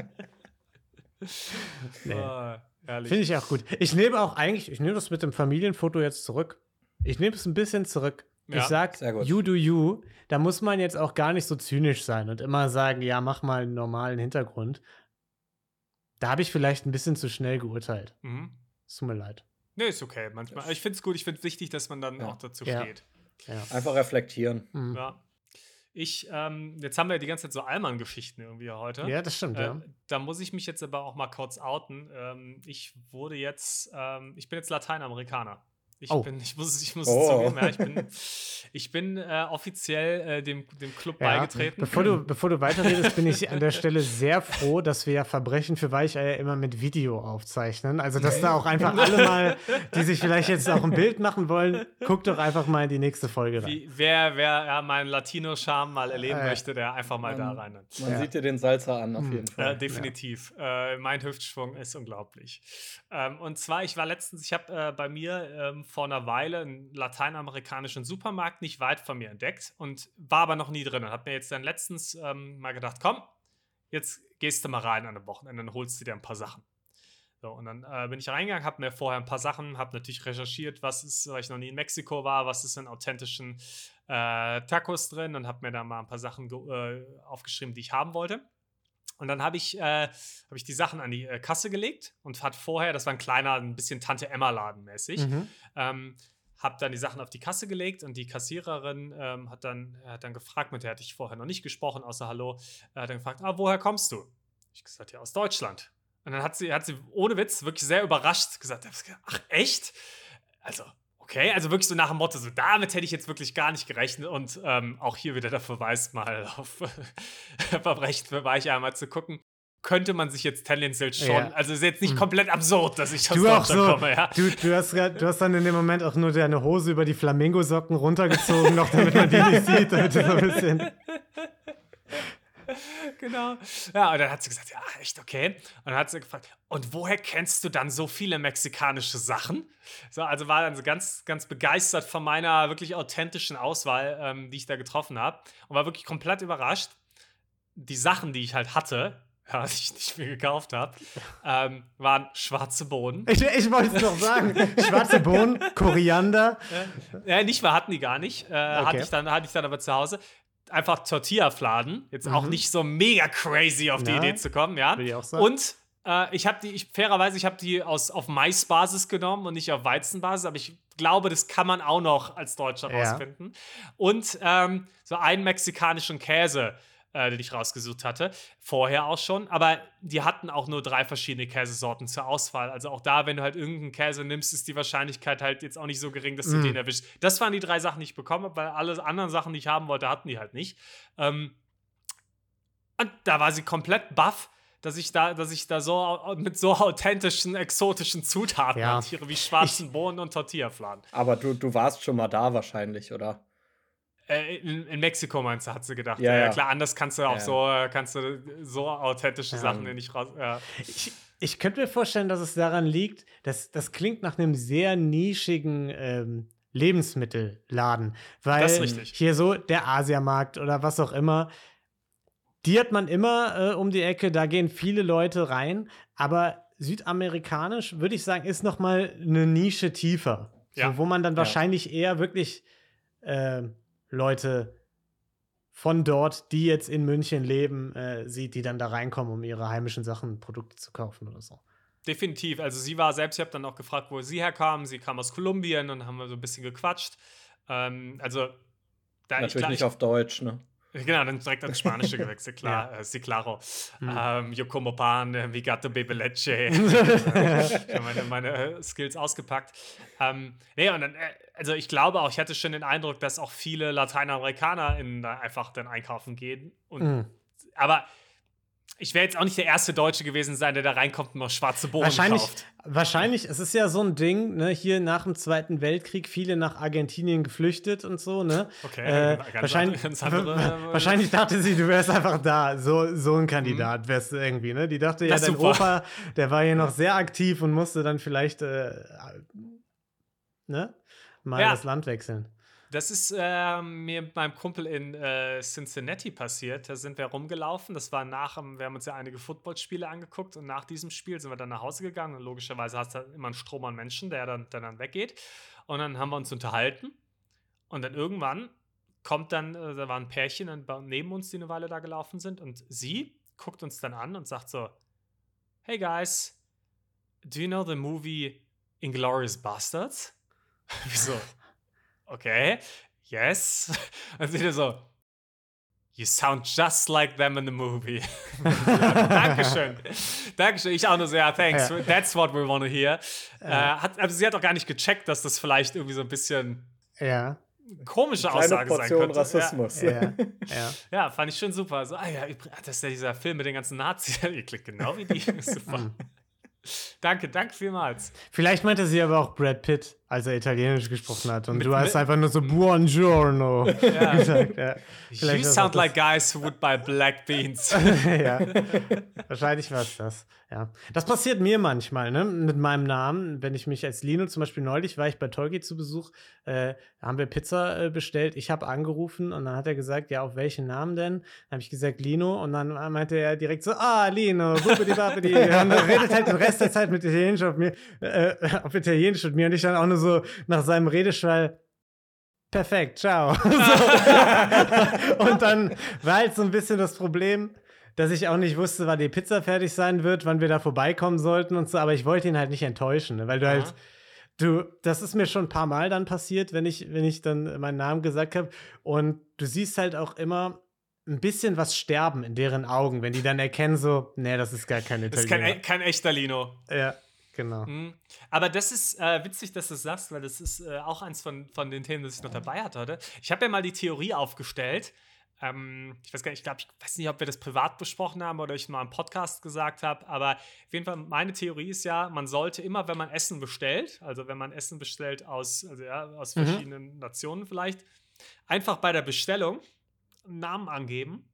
nee. oh, Finde ich auch gut. Ich nehme auch eigentlich, ich nehme das mit dem Familienfoto jetzt zurück. Ich nehme es ein bisschen zurück. Ja, ich sag, you do you. Da muss man jetzt auch gar nicht so zynisch sein und immer sagen, ja, mach mal einen normalen Hintergrund. da habe ich vielleicht ein bisschen zu schnell geurteilt. Mhm. Es tut mir leid. Nee, ist okay. Manchmal. Ich finde es gut, ich finde es wichtig, dass man dann Ja. auch dazu Ja. steht. Ja. Einfach reflektieren. Mhm. Ja. Ich, ähm, jetzt haben wir die ganze Zeit so Allmann-Geschichten irgendwie heute. ja, das stimmt, Äh, ja. Da muss ich mich jetzt aber auch mal kurz outen. Ähm, ich wurde jetzt, ähm, ich bin jetzt Lateinamerikaner. Ich Oh. bin, ich muss, ich muss Oh. zugeben, ja, ich bin, ich bin äh, offiziell äh, dem, dem Club Ja, beigetreten. Bevor du, bevor du weiterredest, bin ich an der Stelle sehr froh, dass wir ja Verbrechen für Weicheier immer mit Video aufzeichnen. Also, dass da auch einfach alle mal, die sich vielleicht jetzt auch ein Bild machen wollen, guckt doch einfach mal in die nächste Folge rein. Wie, wer wer ja, meinen Latino-Charme mal erleben Äh, möchte, der einfach mal da man- rein. Man Ja. sieht dir den Salzer an, auf Hm. jeden Ja, Fall. definitiv. Äh, mein Hüftschwung ist unglaublich. Ähm, und zwar, ich war letztens, ich habe äh, bei mir ähm, vor einer Weile einen lateinamerikanischen Supermarkt nicht weit von mir entdeckt und war aber noch nie drin. Und habe mir jetzt dann letztens ähm, mal gedacht, komm, jetzt gehst du mal rein an einem Wochenende und holst du dir ein paar Sachen. So, und dann äh, bin ich reingegangen, habe mir vorher ein paar Sachen, habe natürlich recherchiert, was ist, weil ich noch nie in Mexiko war, was ist in authentischen äh, Tacos drin und habe mir da mal ein paar Sachen äh, aufgeschrieben, die ich haben wollte. Und dann habe ich, äh, hab ich die Sachen an die äh, Kasse gelegt und hat vorher, das war ein kleiner, ein bisschen Tante Emma-Laden mäßig, Mhm. ähm, habe dann die Sachen auf die Kasse gelegt und die Kassiererin ähm, hat, dann, hat dann gefragt, mit der hatte ich vorher noch nicht gesprochen, außer Hallo, äh, hat dann gefragt, ah, woher kommst du? Ich gesagt, ja, aus Deutschland. Und dann hat sie, hat sie ohne Witz wirklich sehr überrascht gesagt, ach echt? Also, okay, also wirklich so nach dem Motto, so damit hätte ich jetzt wirklich gar nicht gerechnet und ähm, auch hier wieder der Verweis mal auf Verbrechen für einmal zu gucken. Könnte man sich jetzt tendenziell schon, Ja. also ist jetzt nicht Mhm. komplett absurd, dass ich aus Du auch Deutschland so. komme, ja. Du, du, hast du hast dann in dem Moment auch nur deine Hose über die Flamingosocken runtergezogen, noch damit man die nicht sieht, damit du so ein bisschen. genau. Ja, und dann hat sie gesagt, ja, echt okay. Und dann hat sie gefragt, und woher kennst du dann so viele mexikanische Sachen? So, also war dann so ganz, ganz begeistert von meiner wirklich authentischen Auswahl, ähm, die ich da getroffen habe. Und war wirklich komplett überrascht. Die Sachen, die ich halt hatte, ja, die ich nicht mehr gekauft habe, ähm, waren schwarze Bohnen. Ich, ich wollte es noch sagen. Schwarze Bohnen, Koriander. Ja, nicht mal hatten die gar nicht. Äh, hatte, Okay. ich dann, hatte ich dann aber zu Hause. Einfach Tortilla-Fladen. Jetzt auch Mhm. nicht so mega crazy auf die Ja. Idee zu kommen, ja. Würde ich auch sagen. Und äh, ich habe die, ich, fairerweise, ich habe die aus, auf Mais-Basis genommen und nicht auf Weizenbasis, aber ich glaube, das kann man auch noch als Deutscher Ja. rausfinden. Und ähm, so einen mexikanischen Käse, äh, den ich rausgesucht hatte, vorher auch schon, aber die hatten auch nur drei verschiedene Käsesorten zur Auswahl. Also auch da, wenn du halt irgendeinen Käse nimmst, ist die Wahrscheinlichkeit halt jetzt auch nicht so gering, dass du Mm. den erwischst. Das waren die drei Sachen, die ich bekommen habe, weil alle anderen Sachen, die ich haben wollte, hatten die halt nicht. Ähm, und da war sie komplett baff, dass ich da, dass ich da so mit so authentischen, exotischen Zutaten Ja. hantiere, wie schwarzen Bohnen und Tortillafladen. Aber du, du warst schon mal da wahrscheinlich, oder? Äh, in, in Mexiko meinst du, hat sie gedacht. Ja, Ja, ja. klar, anders kannst du auch Ja. so, kannst du so authentische Ja. Sachen nicht raus. Ja. Ich, ich könnte mir vorstellen, dass es daran liegt, dass das klingt nach einem sehr nischigen ähm, Lebensmittelladen. Weil Das ist richtig. hier so der Asiamarkt oder was auch immer, die hat man immer äh, um die Ecke, da gehen viele Leute rein, aber südamerikanisch, würde ich sagen, ist noch mal eine Nische tiefer. Ja. So, wo man dann Ja. wahrscheinlich eher wirklich äh, Leute von dort, die jetzt in München leben, äh, sieht, die dann da reinkommen, um ihre heimischen Sachen, Produkte zu kaufen oder so. Definitiv. Also sie war selbst, ich habe dann auch gefragt, wo sie herkam. Sie kam aus Kolumbien und haben wir so ein bisschen gequatscht. Ähm, also da ich, Natürlich klar, nicht auf Deutsch, ne? Genau, dann direkt ans Spanische gewechselt, klar, äh, sí, claro. Ähm, yo como pan, äh, mi gato bebe leche. ich habe meine, meine äh, Skills ausgepackt. Ähm, nee, und dann, äh, also ich glaube auch, ich hatte schon den Eindruck, dass auch viele Lateinamerikaner in, da einfach dann einkaufen gehen. Und, Mhm. Aber ich wäre jetzt auch nicht der erste Deutsche gewesen sein, der da reinkommt und noch schwarze Bohnen Wahrscheinlich, kauft. wahrscheinlich, es ist ja so ein Ding, ne, hier nach dem Zweiten Weltkrieg viele nach Argentinien geflüchtet und so, ne? Okay, Äh, ganz wahrscheinlich, ganz andere, wahrscheinlich dachte sie, du wärst einfach da. So, so ein Kandidat wärst du irgendwie, ne? Die dachte, ja, Das dein super. Opa, der war hier noch sehr aktiv und musste dann vielleicht äh, ne? mal Ja. das Land wechseln. Das ist äh, mir mit meinem Kumpel in äh, Cincinnati passiert. Da sind wir rumgelaufen. Das war nach, dem- wir haben uns ja einige Footballspiele angeguckt und nach diesem Spiel sind wir dann nach Hause gegangen. Und logischerweise hast du halt immer einen Strom an Menschen, der dann, der dann weggeht. Und dann haben wir uns unterhalten. Und dann irgendwann kommt dann, äh, da war ein Pärchen neben uns, die eine Weile da gelaufen sind. Und sie guckt uns dann an und sagt so: hey guys, do you know the movie Inglourious Bastards? Wieso? Okay, yes. Und sie so, You sound just like them in the movie. Dankeschön. Dankeschön. Ich auch nur so, ja, thanks. Ja. That's what we want to hear. Ja. Äh, hat, also sie hat auch gar nicht gecheckt, dass das vielleicht irgendwie so ein bisschen ja. komische Eine Aussage Portion sein könnte. Rassismus. Ja. Ja. ja. fand ich schon super. So, ah ja, das ist ja dieser Film mit den ganzen Nazis. Ihr klickt genau wie die. super. Danke, danke vielmals. Vielleicht meinte sie aber auch Brad Pitt, als er Italienisch gesprochen hat. Und mit, du hast einfach nur so Buongiorno ja. gesagt. Ja. You sound like guys who would buy black beans. ja, wahrscheinlich war es das. Ja. Das passiert mir manchmal, ne? Mit meinem Namen. Wenn ich mich als Lino, zum Beispiel neulich war ich bei Tolki zu Besuch, äh, haben wir Pizza äh, bestellt. Ich habe angerufen und dann hat er gesagt, ja, auf welchen Namen denn? Dann habe ich gesagt, Lino. Und dann meinte er direkt so, ah, Lino, bubidi babidi. und redet halt den Rest der Zeit mit Italienisch auf mir, äh, auf Italienisch mit mir. Und ich dann auch nur so nach seinem Redeschwall, perfekt, ciao. und dann war halt so ein bisschen das Problem, dass ich auch nicht wusste, wann die Pizza fertig sein wird, wann wir da vorbeikommen sollten und so, aber ich wollte ihn halt nicht enttäuschen, ne? weil du halt, du, das ist mir schon ein paar Mal dann passiert, wenn ich, wenn ich dann meinen Namen gesagt habe und du siehst halt auch immer ein bisschen was sterben in deren Augen, wenn die dann erkennen so, nee, das ist gar keine Italiener. Das ist kein, e, kein echter Lino. Ja. Genau. Mhm. Aber das ist äh, witzig, dass du es sagst, weil das ist äh, auch eins von, von den Themen, das ich noch dabei hatte. Ich habe ja mal die Theorie aufgestellt, ähm, ich weiß gar nicht, ich glaube, ich weiß nicht, ob wir das privat besprochen haben oder ich mal im Podcast gesagt habe, aber auf jeden Fall, meine Theorie ist ja, man sollte immer, wenn man Essen bestellt, also wenn man Essen bestellt aus, also ja, aus mhm. verschiedenen Nationen vielleicht, einfach bei der Bestellung einen Namen angeben,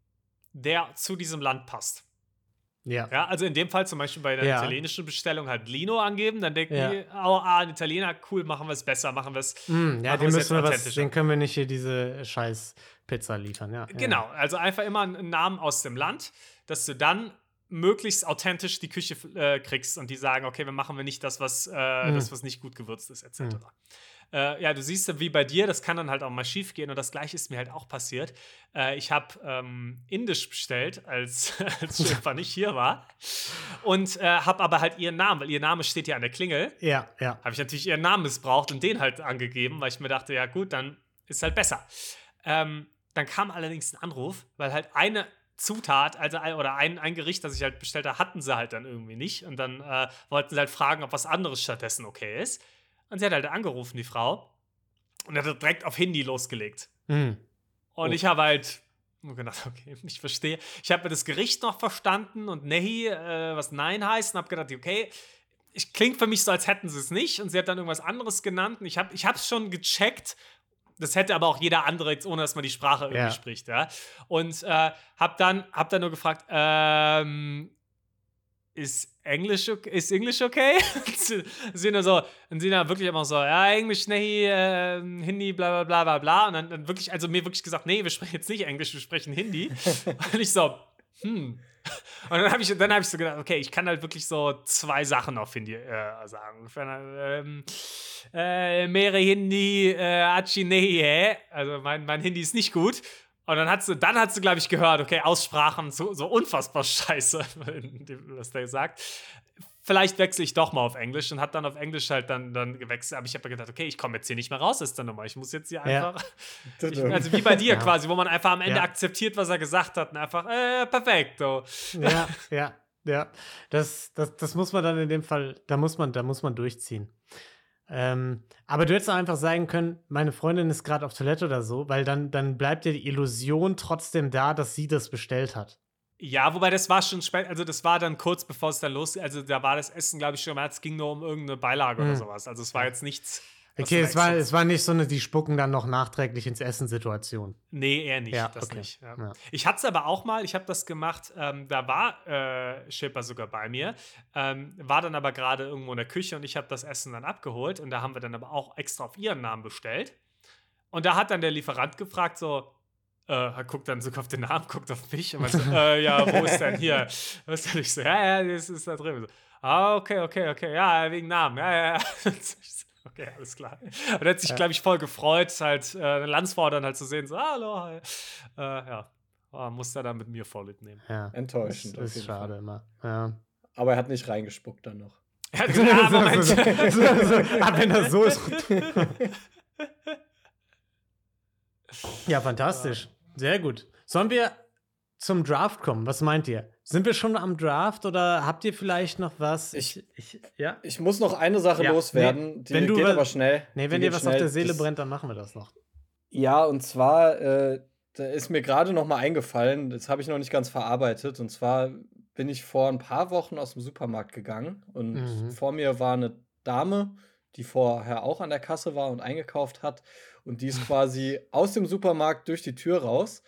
der zu diesem Land passt. Ja. ja. Also in dem Fall zum Beispiel bei der ja. italienischen Bestellung halt Lino angeben, dann denken ja. die, oh, ah, ein Italiener, cool, machen wir es besser, machen wir es. Mm, ja, den, müssen wir was, den können wir nicht hier diese scheiß Pizza liefern, ja. Genau, also einfach immer einen Namen aus dem Land, dass du dann möglichst authentisch die Küche äh, kriegst und die sagen, okay, wir machen wir nicht das, was, äh, mhm. das, was nicht gut gewürzt ist, etc. Mhm. Äh, ja, du siehst ja, wie bei dir, das kann dann halt auch mal schief gehen und das gleiche ist mir halt auch passiert. Äh, ich habe ähm, Indisch bestellt, als, als Schäfer nicht hier war und äh, habe aber halt ihren Namen, weil ihr Name steht ja an der Klingel. Ja, ja. Habe ich natürlich ihren Namen missbraucht und den halt angegeben, weil ich mir dachte, ja gut, dann ist halt besser. Ähm, dann kam allerdings ein Anruf, weil halt eine Zutat, also ein, oder ein, ein Gericht, das ich halt bestellt habe, hatten sie halt dann irgendwie nicht. Und dann äh, wollten sie halt fragen, ob was anderes stattdessen okay ist. Und sie hat halt angerufen, die Frau, und hat direkt auf Hindi losgelegt. Mhm. Und oh. ich habe halt gedacht, okay, ich verstehe. Ich habe das Gericht noch verstanden und Nehi, äh, was Nein heißt, und habe gedacht, okay, ich klingt für mich so, als hätten sie es nicht. Und sie hat dann irgendwas anderes genannt. Und ich habe es schon gecheckt das hätte aber auch jeder andere jetzt, ohne dass man die Sprache irgendwie ja. spricht, ja. Und äh, hab dann, hab dann nur gefragt, ähm, ist Englisch okay? Ist Englisch okay? sie nur so, und sie dann wirklich immer so, ja, Englisch, nee, äh, Hindi, bla bla bla bla bla. Und dann, dann wirklich, also mir wirklich gesagt, nee, wir sprechen jetzt nicht Englisch, wir sprechen Hindi. und ich so, hm. Und dann habe ich, hab ich so gedacht, okay, ich kann halt wirklich so zwei Sachen auf Hindi äh, sagen. Ähm, äh, Mere Hindi, äh, Achineye. Also mein, mein Hindi ist nicht gut. Und dann hat sie, dann hat sie, glaube ich, gehört, okay, Aussprachen so, so unfassbar scheiße, was der sagt vielleicht wechsle ich doch mal auf Englisch und hat dann auf Englisch halt dann, dann gewechselt. Aber ich habe gedacht, okay, ich komme jetzt hier nicht mehr raus aus der Nummer. Ich muss jetzt hier einfach. Ja. Ich, also wie bei dir ja. quasi, wo man einfach am Ende ja. akzeptiert, was er gesagt hat und einfach, äh, perfekt. So. Ja, ja, ja. Das, das, das muss man dann in dem Fall, da muss man, da muss man durchziehen. Ähm, aber du hättest auch einfach sagen können, meine Freundin ist gerade auf Toilette oder so, weil dann, dann bleibt ja die Illusion trotzdem da, dass sie das bestellt hat. Ja, wobei das war schon spät, also das war dann kurz bevor es dann losging. Also da war das Essen, glaube ich, schon mal, es ging nur um irgendeine Beilage mhm. oder sowas. Also es war jetzt nichts. Okay, es war, es war nicht so eine, die spucken dann noch nachträglich ins Essen-Situation. Nee, eher nicht. Ja, das okay. nicht. Ja. Ja. Ich hatte es aber auch mal, ich habe das gemacht, ähm, da war äh, Schipper sogar bei mir, ähm, war dann aber gerade irgendwo in der Küche und ich habe das Essen dann abgeholt und da haben wir dann aber auch extra auf ihren Namen bestellt. Und da hat dann der Lieferant gefragt, so, äh, guckt dann sogar auf den Namen, guckt auf mich und meint so, äh, ja, wo ist denn hier? Was soll ich so, ja, ja, das ist da drin. So, ah, okay, okay, okay, ja, wegen Namen, ja, ja, ja. Okay, alles klar. Und er hat sich, ja. glaube ich, voll gefreut, halt äh, Landsfrau dann halt zu sehen, so, hallo, hi. Äh, ja, oh, muss er dann mit mir Vorlieb nehmen. Ja, enttäuschend. Das ist schade Fall. immer. Ja. aber er hat nicht reingespuckt dann noch. Ja, ja, Moment. so, so, so, ah, wenn das so ist. ja, fantastisch. Sehr gut. Sollen wir zum Draft kommen? Was meint ihr? Sind wir schon am Draft oder habt ihr vielleicht noch was? Ich- ich ja. Ich muss noch eine Sache Ja, loswerden, nee, die wenn du geht was- aber schnell. Nee, wenn dir was auf schnell. der Seele Das- brennt, dann machen wir das noch. Ja, und zwar, äh, da ist mir gerade noch mal eingefallen, das habe ich noch nicht ganz verarbeitet. Und zwar bin ich vor ein paar Wochen aus dem Supermarkt gegangen und Mhm. vor mir war eine Dame, die vorher auch an der Kasse war und eingekauft hat. Und die ist quasi aus dem Supermarkt durch die Tür raus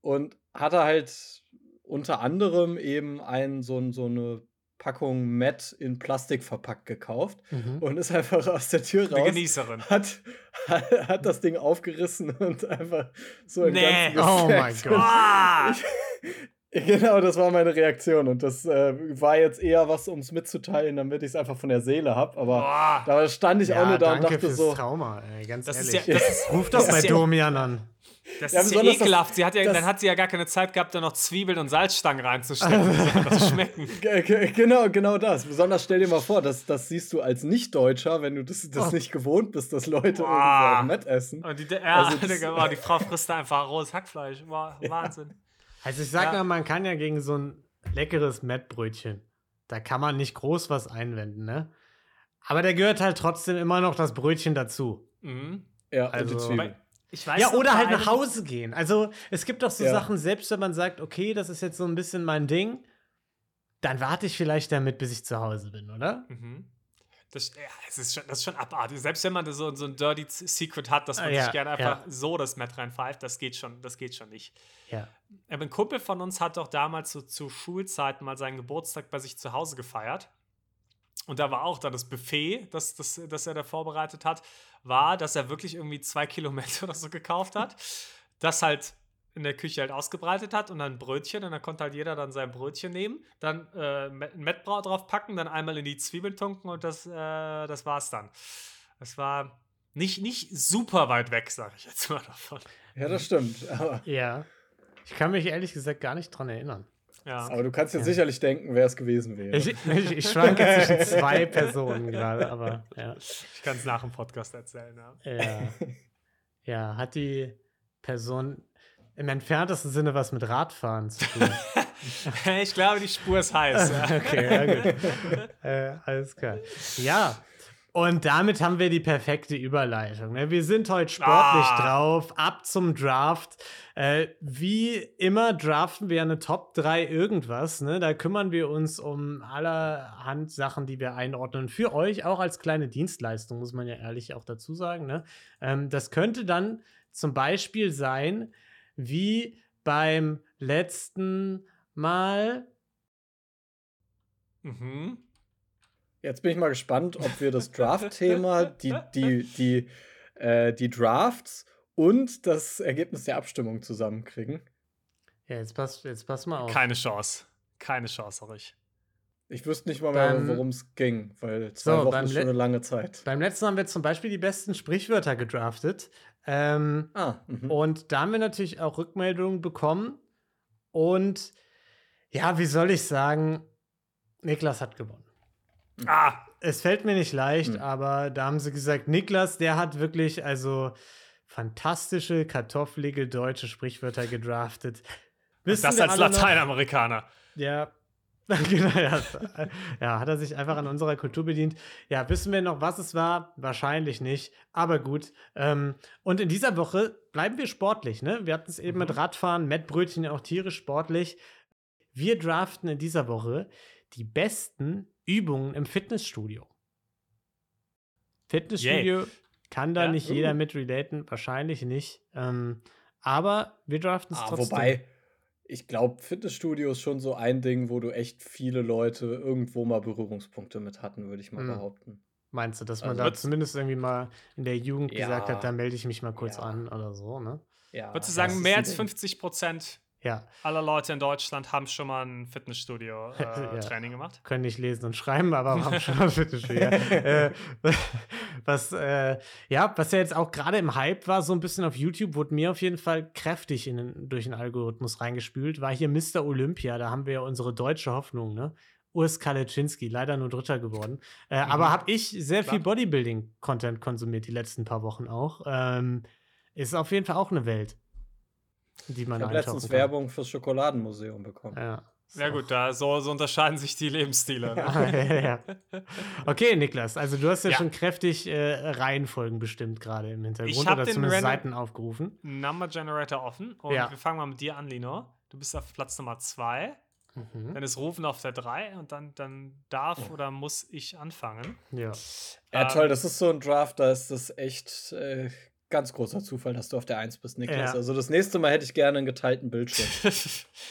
und hatte halt unter anderem eben ein, so, ein- so eine Packung Matt in Plastik verpackt gekauft Mhm. und ist einfach aus der Tür Eine raus Genießerin. hat, hat das Ding aufgerissen und einfach so im Nee. Ganzen Oh mein. Gott. Genau, das war meine Reaktion. Und das äh, war jetzt eher was, um es mitzuteilen, damit ich es einfach von der Seele habe. Aber Boah. da stand ich auch nur da und dachte so. Trauma, ey, ganz Das ist ehrlich. ja, das ist, Ruf doch das bei ist ja- Domian an. Das Ja, ist ja das- ekelhaft. Sie hat ja, das- dann hat sie ja gar keine Zeit gehabt, da noch Zwiebeln und Salzstangen reinzustecken. Das schmecken. Genau, genau das. Besonders stell dir mal vor, das, das siehst du als Nicht-Deutscher, wenn du das, das Oh. nicht gewohnt bist, dass Leute Boah. irgendwie Met essen. Und die, ja, Also das- boah, die Frau frisst da einfach rohes Hackfleisch. Wahnsinn. Also ich sag Ja. mal, man kann ja gegen so ein leckeres Mettbrötchen, da kann man nicht groß was einwenden, ne? Aber da gehört halt trotzdem immer noch das Brötchen dazu. Mhm. Ja, und Also- die Zwiebeln. Ich weiß Ja, oder halt nach Hause gehen. Also es gibt doch so Ja. Sachen, selbst wenn man sagt, okay, das ist jetzt so ein bisschen mein Ding, dann warte ich vielleicht damit, bis ich zu Hause bin, oder? Mhm. Das, ja, es ist schon, das ist schon abartig. Selbst wenn man da so, so ein Dirty Secret hat, dass man Ah, ja, sich gerne einfach ja. so das Met reinpfeift, das geht schon, das geht schon nicht. Ja. Aber ein Kumpel von uns hat doch damals so zu Schulzeiten mal seinen Geburtstag bei sich zu Hause gefeiert. Und da war auch dann das Buffet, das, das, das er da vorbereitet hat, war, dass er wirklich irgendwie zwei Kilometer oder so gekauft hat. Das halt in der Küche halt ausgebreitet hat und dann Brötchen und dann konnte halt jeder dann sein Brötchen nehmen, dann äh, ein Mettbrau drauf packen, dann einmal in die Zwiebeln tunken und das, äh, das war's dann. Das war nicht, nicht super weit weg, sag ich jetzt mal davon. Ja, das stimmt. Aber, Ja. Ich kann mich ehrlich gesagt gar nicht dran erinnern. Ja. aber du kannst jetzt sicherlich denken, wer es gewesen wäre. Ich, ich, ich schwanke zwischen zwei Personen gerade, aber ja. Ich kann es nach dem Podcast erzählen, ja. Ja. ja, hat die Person im entferntesten Sinne was mit Radfahren zu tun? ich glaube, die Spur ist heiß. Ja. okay, ja, gut. äh, alles klar. Ja. Und damit haben wir die perfekte Überleitung. Ne? Wir sind heute sportlich Ah. drauf, ab zum Draft. Äh, wie immer draften wir eine Top 3 irgendwas. Ne? Da kümmern wir uns um allerhand Sachen, die wir einordnen. Für euch auch als kleine Dienstleistung, muss man ja ehrlich auch dazu sagen. Ne? Ähm, das könnte dann zum Beispiel sein, wie beim letzten Mal. Mhm. Jetzt bin ich mal gespannt, ob wir das Draft-Thema, die, die, die, äh, die Drafts und das Ergebnis der Abstimmung zusammenkriegen. Ja, jetzt pass, jetzt pass mal auf. Keine Chance. Keine Chance, sag ich. Ich wüsste nicht mal mehr, worum es ging, weil zwei So, Wochen ist schon eine lange Zeit. Beim letzten haben wir zum Beispiel die besten Sprichwörter gedraftet. Ähm, Ah, mhm. und da haben wir natürlich auch Rückmeldungen bekommen. Und ja, wie soll ich sagen, Niklas hat gewonnen. Ah, Es fällt mir nicht leicht, Hm. aber da haben sie gesagt, Niklas, der hat wirklich also fantastische, kartoffelige deutsche Sprichwörter gedraftet. Wissen das als? Lateinamerikaner. Ja. genau, ja. ja, hat er sich einfach an unserer Kultur bedient. Ja, wissen wir noch, was es war? Wahrscheinlich nicht, aber gut. Ähm, und in dieser Woche bleiben wir sportlich, ne? Wir hatten es eben mit Radfahren, Mettbrötchen auch tierisch sportlich. Wir draften in dieser Woche die besten Übungen im Fitnessstudio. Fitnessstudio kann da Ja, nicht uh. jeder mit relaten, wahrscheinlich nicht. Ähm, aber wir draften es ah, trotzdem. wobei, ich glaube, Fitnessstudio ist schon so ein Ding, wo du echt viele Leute irgendwo mal Berührungspunkte mit hatten, würde ich mal Hm. behaupten. Meinst du, dass man Also da zumindest irgendwie mal in der Jugend gesagt Ja. hat, da melde ich mich mal kurz Ja. an oder so, ne? Ja, Würdest du sagen, mehr als Ding. 50 Prozent Ja, aller Leute in Deutschland haben schon mal ein Ja. Fitnessstudio-Training gemacht? können nicht lesen und schreiben, aber haben schon mal Fitnessstudio. ja. äh, was, äh, ja, was ja jetzt auch gerade im Hype war, so ein bisschen auf YouTube, wurde mir auf jeden Fall kräftig in durch den Algorithmus reingespült, war hier Mr. Olympia. Da haben wir ja unsere deutsche Hoffnung, ne? Urs Kaleczynski, leider nur Dritter geworden. Äh, Mhm. Aber habe ich sehr viel Klar. Bodybuilding-Content konsumiert die letzten paar Wochen auch. Ähm, ist auf jeden Fall auch eine Welt, die man Ich habe letztens kann. Werbung fürs Schokoladenmuseum bekommen. Ja. Ja gut, da so, so unterscheiden sich die Lebensstile. Ne? Ja, ja. Okay, Niklas, also du hast ja, Ja. schon kräftig äh, Reihenfolgen bestimmt gerade im Hintergrund hab oder den zumindest Random- Seiten aufgerufen. Number Generator offen und Ja. wir fangen mal mit dir an, Lino. Du bist auf Platz Nummer 2, Mhm. dann ist Rufen auf der 3 und dann, dann darf oder muss ich anfangen. Ja. Ja, Ähm, toll, das ist so ein Draft, da ist das echt äh, ganz großer Zufall, dass du auf der 1 bist, Niklas. Ja. Also das nächste Mal hätte ich gerne einen geteilten Bildschirm.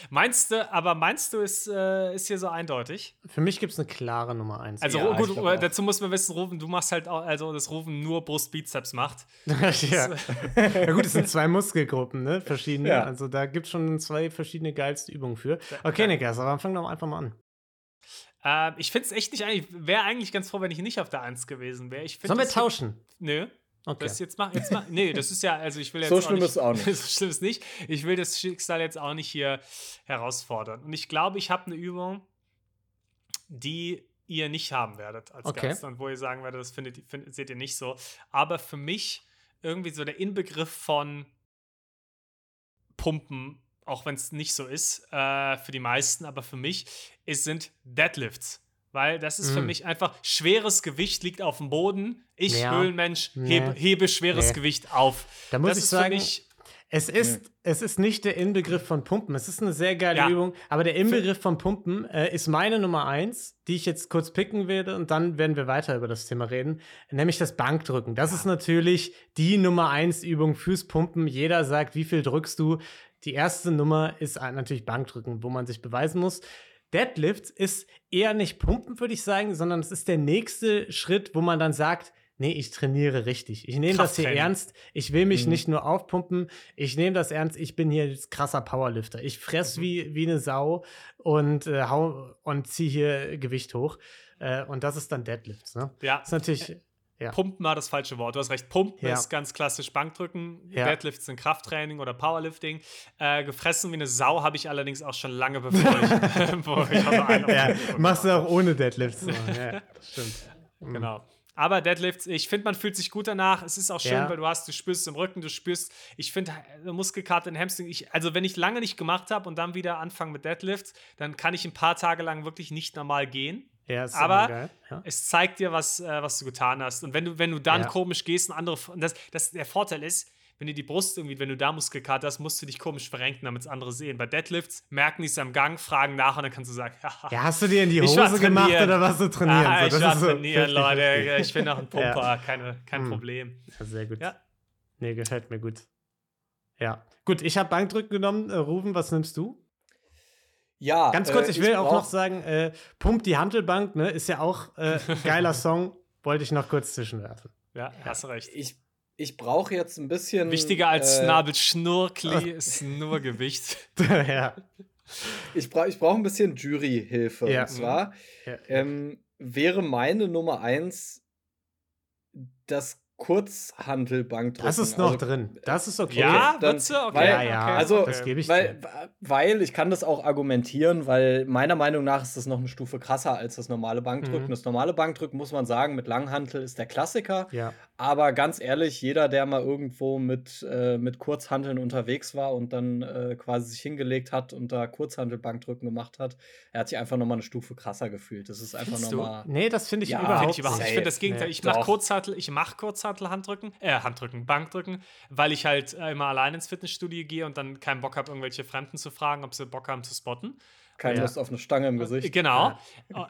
meinst du, aber meinst du, ist, äh, ist hier so eindeutig? Für mich gibt es eine klare Nummer 1. Also Ja, gut, auch. dazu muss man wissen, Rufen, du machst halt auch, also das Rufen nur Brust-Bizeps macht. ja. ja, gut, es sind zwei Muskelgruppen, ne? Verschiedene. Ja. Also da gibt es schon zwei verschiedene geilste Übungen für. Okay, Niklas, aber fang doch einfach mal an. Äh, ich finde es echt nicht eigentlich, wäre eigentlich ganz froh, wenn ich nicht auf der 1 gewesen wäre. Sollen wir tauschen? Nö. Okay. Das jetzt mach, jetzt mach, nee, das ist ja, also ich will jetzt So schlimm nicht, ist auch nicht. so schlimm ist nicht. Ich will das Schicksal jetzt auch nicht hier herausfordern. Und ich glaube, ich habe eine Übung, die ihr nicht haben werdet als Okay. Gast und wo ihr sagen werdet, das findet, findet, seht ihr nicht so. Aber für mich irgendwie so der Inbegriff von Pumpen, auch wenn es nicht so ist, äh, für die meisten, aber für mich, es sind Deadlifts. Weil das ist für Mm. mich einfach schweres Gewicht liegt auf dem Boden. Ich, Ja. Höhlenmensch, Nee. hebe, hebe schweres Nee. Gewicht auf. Da muss das ich ist sagen, für mich, Es ist, es ist nicht der Inbegriff von Pumpen. Es ist eine sehr geile Ja. Übung, aber der Inbegriff von Pumpen äh, ist meine Nummer eins, die ich jetzt kurz picken werde und dann werden wir weiter über das Thema reden, nämlich das Bankdrücken. Das ist natürlich die Nummer eins Übung fürs Pumpen. Jeder sagt, wie viel drückst du? Die erste Nummer ist ein- natürlich Bankdrücken, wo man sich beweisen muss. Deadlift ist eher nicht Pumpen, würde ich sagen, sondern es ist der nächste Schritt, wo man dann sagt, nee, ich trainiere richtig. Ich nehme das hier ernst. Ich will mich Mhm. nicht nur aufpumpen. Ich nehme das ernst. Ich bin hier jetzt krasser Powerlifter. Ich fress Mhm. wie, wie eine Sau und, äh, hau und ziehe hier Gewicht hoch. Äh, und das ist dann Deadlifts. Ne? ja, Das ist natürlich. Ja. Pumpen war das falsche Wort. Du hast recht. Pumpen Ja. ist ganz klassisch Bankdrücken. Ja. Deadlifts sind Krafttraining oder Powerlifting. Äh, gefressen wie eine Sau habe ich allerdings auch schon lange bevor ich, bevor ich also Ja, machst du auch ohne Deadlifts. machen. ja, stimmt. Genau. Aber Deadlifts, ich finde, man fühlt sich gut danach. Es ist auch schön, Ja. weil du hast, du spürst es im Rücken, du spürst, ich finde, äh, Muskelkater in Hamstring, ich, also wenn ich lange nicht gemacht habe und dann wieder anfange mit Deadlifts, dann kann ich ein paar Tage lang wirklich nicht normal gehen. Ja, ist Aber- geil. Ja. Es zeigt dir, was, äh, was du getan hast. Und wenn du, wenn du dann Ja. komisch gehst und andere, und das, das, der Vorteil ist, wenn du die Brust irgendwie, wenn du da Muskelkater hast, musst du dich komisch verrenken, damit es andere sehen. Bei Deadlifts merken die es am Gang, fragen nach und dann kannst du sagen. Ja, hast du dir in die Hose gemacht oder warst du trainieren? Ah, So, ich war so trainieren, 50-50. Leute. Ich bin auch ein Ja. Pumper, keine, kein Hm. Problem. Ja, sehr gut. Ja. Nee, gefällt mir gut. Ja. Gut, ich habe Bankdrücken genommen. Äh, Rufen, was nimmst du? Ja, Ganz kurz, äh, ich will auch brauch- noch sagen, äh, Pump die Hantelbank, ne, ist ja auch äh, ein geiler Song. Wollte ich noch kurz zwischenwerfen. Ja, hast recht. Ich, ich brauche jetzt ein bisschen. Wichtiger als äh, Nabelschnurkli ist nur Gewicht. ja. Ich brauche ich brauch ein bisschen Juryhilfe. Ja. Und zwar Ja. ähm, wäre meine Nummer eins das Kurzhantelbankdrücken. Das ist noch also, drin. Das ist okay. Ja, dann- wird's okay. weil- ja, ja, okay, also, okay. das gebe ich Weil, dir. weil ich kann das auch argumentieren, weil meiner Meinung nach ist das noch eine Stufe krasser als das normale Bankdrücken. Mhm. Das normale Bankdrücken, muss man sagen, mit Langhantel ist der Klassiker. Ja. Aber ganz ehrlich, jeder, der mal irgendwo mit, äh, mit Kurzhanteln unterwegs war und dann äh, quasi sich hingelegt hat und da Kurzhantelbankdrücken gemacht hat, er hat sich einfach nochmal eine Stufe krasser gefühlt. Das ist einfach nochmal. Nee, das finde ich Ja, überhaupt Finde ich überhaupt. nicht. Ich finde das Gegenteil. Nee. Ich mache. Kurzhantel, ich mache Kurzhantel Handdrücken, äh, Handdrücken, Bankdrücken, weil ich halt immer allein ins Fitnessstudio gehe und dann keinen Bock habe, irgendwelche Fremden zu fragen, ob sie Bock haben zu spotten. Keine Ja. Lust auf eine Stange im Gesicht. Genau.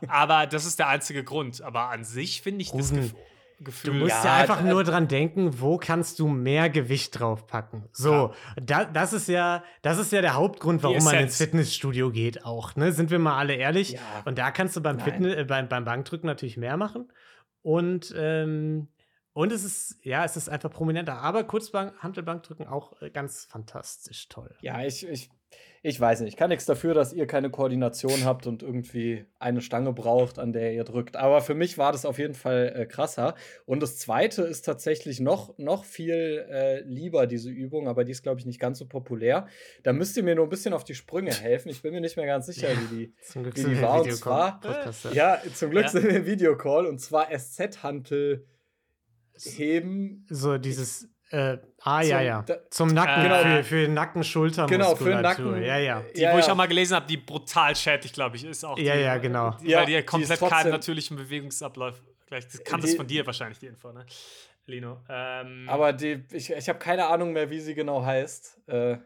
Aber das ist der einzige Grund. Aber an sich finde ich das Rufen, Gef Gefühl. Du musst ja, Ja, einfach äh, nur dran denken, wo kannst du mehr Gewicht draufpacken. So, da, das ist ja, das ist ja der Hauptgrund, warum man ins. Fitnessstudio geht, auch. Ne? Sind wir mal alle ehrlich? Ja. Und da kannst du beim Nein. Fitness, äh, beim, beim Bankdrücken natürlich mehr machen. Und ähm, und es ist, ja, es ist einfach prominenter. Aber Kurzbank, Handelbankdrücken auch äh, ganz fantastisch toll. Ja, ich, ich ich weiß nicht, ich kann nichts dafür, dass ihr keine Koordination habt und irgendwie eine Stange braucht, an der ihr drückt. Aber für mich war das auf jeden Fall äh, krasser. Und das zweite ist tatsächlich noch, noch viel äh, lieber, diese Übung, aber die ist, glaube ich, nicht ganz so populär. Da müsst ihr mir nur ein bisschen auf die Sprünge helfen. Ich bin mir nicht mehr ganz sicher, ja, wie die, wie die war. Und zwar, ja, zum Glück ja. sind wir im Videocall und zwar SZ-Hantel heben. So dieses äh, ah, zum, ja, ja. Zum Nacken, genau, für, für Nacken, Schulter, Genau, für Nacken. Ja, ja. Die, ja, wo ich ja. auch mal gelesen habe, die brutal schädlich, glaube ich, ist auch. Ja, die, ja, genau. Die, ja, weil die komplett die keinen natürlichen Bewegungsablauf. Vielleicht kam das von dir wahrscheinlich, die Info, ne? Lino. Ähm, aber die, ich, ich habe keine Ahnung mehr, wie sie genau heißt. Äh,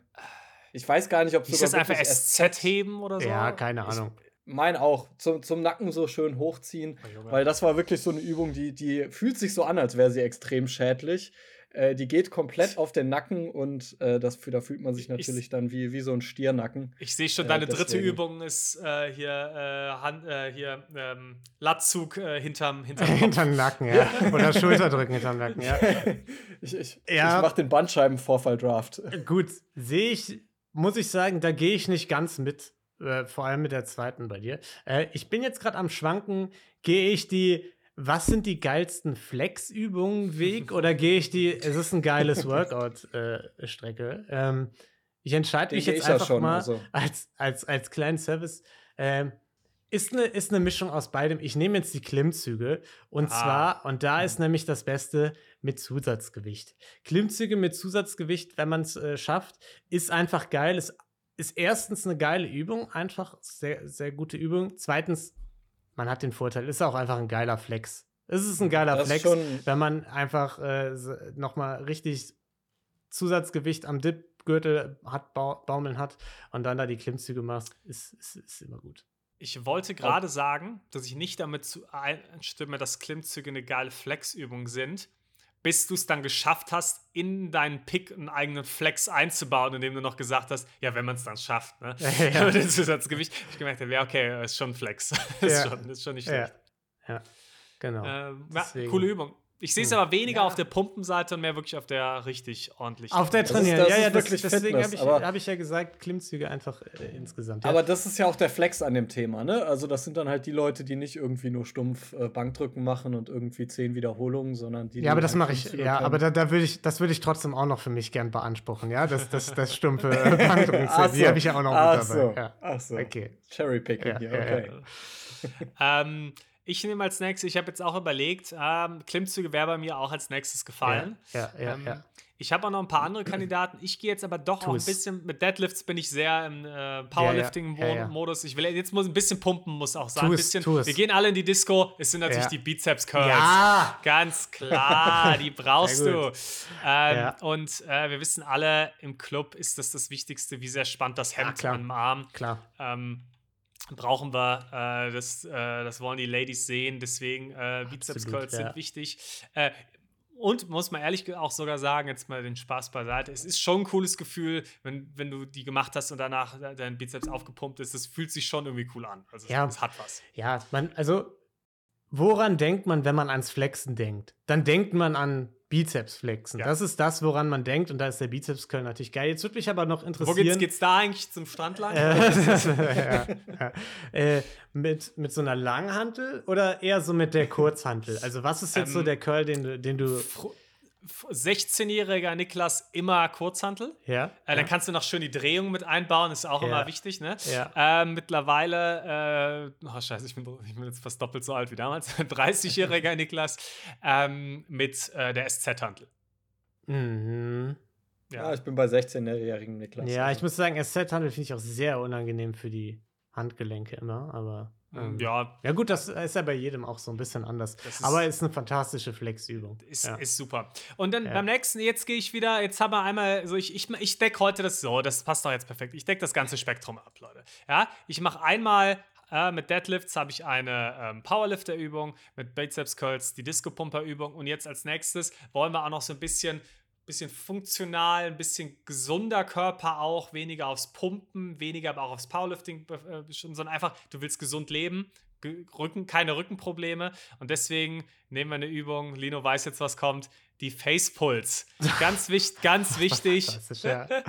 ich weiß gar nicht, ob es Ist das einfach SZ heben oder so? Ja, keine Ahnung. Ich, mein auch, zum, zum Nacken so schön hochziehen, oh, weil das war wirklich so eine Übung, die, die fühlt sich so an, als wäre sie extrem schädlich. Äh, die geht komplett auf den Nacken und äh, das, da fühlt man sich natürlich ich, dann wie, wie so ein Stiernacken. Ich sehe schon, deine äh, dritte Übung ist äh, hier, äh, Hand, äh, hier ähm, Latzug hinterm, hinterm, hinterm Nacken, ja. Oder Schulterdrücken hinterm Nacken, ja. ich ich, ja. ich mache den Bandscheibenvorfall-Draft. Gut, sehe ich, muss ich sagen, da gehe ich nicht ganz mit. vor allem mit der zweiten bei dir. ich bin jetzt gerade am Schwanken, gehe ich die was sind die geilsten Flex-Übungen Weg oder gehe ich die, es ist ein geiles Workout-Strecke. Äh, ähm, ich entscheide mich jetzt einfach schon, mal also. als, als, als kleinen Service. Ähm, ist eine, ist eine Mischung aus beidem. Ich nehme jetzt die Klimmzüge und ah. zwar, und da ist nämlich das Beste mit Zusatzgewicht. Klimmzüge mit Zusatzgewicht, wenn man es äh, schafft, ist einfach geil. Ist, ist erstens eine geile Übung, einfach sehr, sehr gute Übung. Zweitens man hat den Vorteil, ist auch einfach ein geiler Flex. Es ist ein geiler das Flex, wenn man einfach äh, nochmal richtig Zusatzgewicht am Dip-Gürtel hat, baumeln hat und dann da die Klimmzüge machst, ist, ist, ist immer gut. Ich wollte gerade sagen, dass ich nicht damit einstimme, dass Klimmzüge eine geile Flexübung sind, bis du es dann geschafft hast, in deinen Pick einen eigenen Flex einzubauen, indem du noch gesagt hast, ja, wenn man es dann schafft, ne? Ja, ja. Mit dem Zusatzgewicht. Ich gemerkt habe, ja, okay, ist schon Flex. ist, ja. schon, ist schon nicht schlecht. Ja, ja. genau. Ähm, coole Übung. Ich sehe es aber weniger ja. auf der Pumpenseite und mehr wirklich auf der richtig ordentlichen. Auf der Trainieren, ja, ja, das, deswegen habe ich, hab ich ja gesagt, Klimmzüge einfach äh, insgesamt. Ja. Aber das ist ja auch der Flex an dem Thema, ne? Also, das sind dann halt die Leute, die nicht irgendwie nur stumpf äh, Bankdrücken machen und irgendwie zehn Wiederholungen, sondern die. Ja, aber das halt mache ich, ja, können. aber da, da würde ich, das würde ich trotzdem auch noch für mich gern beanspruchen, ja? Das, das, das stumpfe Bankdrücken, so. die habe ich ja auch noch Ach mit dabei. So. Ja. Ach so. Okay. Cherrypicking ja, okay. ähm, ich nehme als nächstes, ich habe jetzt auch überlegt, ähm, Klimmzüge wäre bei mir auch als nächstes gefallen. Ja, ja, ähm, ja. Ich habe auch noch ein paar andere Kandidaten. Ich gehe jetzt aber doch auch ein bisschen mit Deadlifts bin ich sehr im äh, Powerlifting-Modus. Ich will jetzt muss ein bisschen pumpen, muss auch sein. Tu's, ein bisschen, wir gehen alle in die Disco. Es sind natürlich die Bizeps Curls. Ja. Ganz klar, die brauchst du. Ähm, und äh, wir wissen alle, im Club ist das das Wichtigste, wie sehr spannt das Hemd am Arm. Klar. Ähm, brauchen wir. Äh, das, äh, das wollen die Ladies sehen. Deswegen äh, Bizeps Curls ja. sind wichtig. Äh, und muss man ehrlich auch sogar sagen, jetzt mal den Spaß beiseite, es ist schon ein cooles Gefühl, wenn, wenn du die gemacht hast und danach dein Bizeps aufgepumpt ist. Das fühlt sich schon irgendwie cool an. Also ja, es hat was. Ja, man, also woran denkt man, wenn man ans Flexen denkt? Dann denkt man an Bizeps flexen. Ja. Das ist das, woran man denkt. Und da ist der Bizeps Curl natürlich geil. Jetzt würde mich aber noch interessieren. Wo geht's, geht's da eigentlich zum Strand lang? Äh, ja, ja. Äh, mit, mit so einer Langhantel oder eher so mit der Kurzhantel? Also, was ist jetzt ähm, so der Curl, den, den du. 16-jähriger Niklas immer Kurzhantel. Ja. Äh, dann ja. kannst du noch schön die Drehung mit einbauen, ist auch ja. immer wichtig. Ne? Ja. Äh, mittlerweile, äh, oh Scheiße, ich bin, ich bin, jetzt fast doppelt so alt wie damals, 30-jähriger Niklas ähm, mit äh, der SZ-Hantel. Mhm. Ja. ja. ich bin bei 16-jährigen Niklas. Ja, ich muss sagen, SZ-Handel finde ich auch sehr unangenehm für die Handgelenke immer, aber. Ähm, ja. Ja, gut, das ist ja bei jedem auch so ein bisschen anders. Ist, Aber ist eine fantastische Flexübung. Ist, ja. ist super. Und dann ja. beim nächsten, jetzt gehe ich wieder, jetzt haben wir einmal, so ich, ich, ich decke heute das so, das passt doch jetzt perfekt. Ich decke das ganze Spektrum ab, Leute. Ja, ich mache einmal äh, mit Deadlifts habe ich eine ähm, Powerlifter-Übung, mit Biceps Curls die Disco-Pumper-Übung und jetzt als nächstes wollen wir auch noch so ein bisschen bisschen funktional, ein bisschen gesunder Körper auch, weniger aufs Pumpen, weniger aber auch aufs Powerlifting, äh, sondern einfach, du willst gesund leben, Rücken, keine Rückenprobleme. Und deswegen nehmen wir eine Übung, Lino weiß jetzt, was kommt, die Face Pulse. Ganz, wichtig, ganz wichtig. Ja.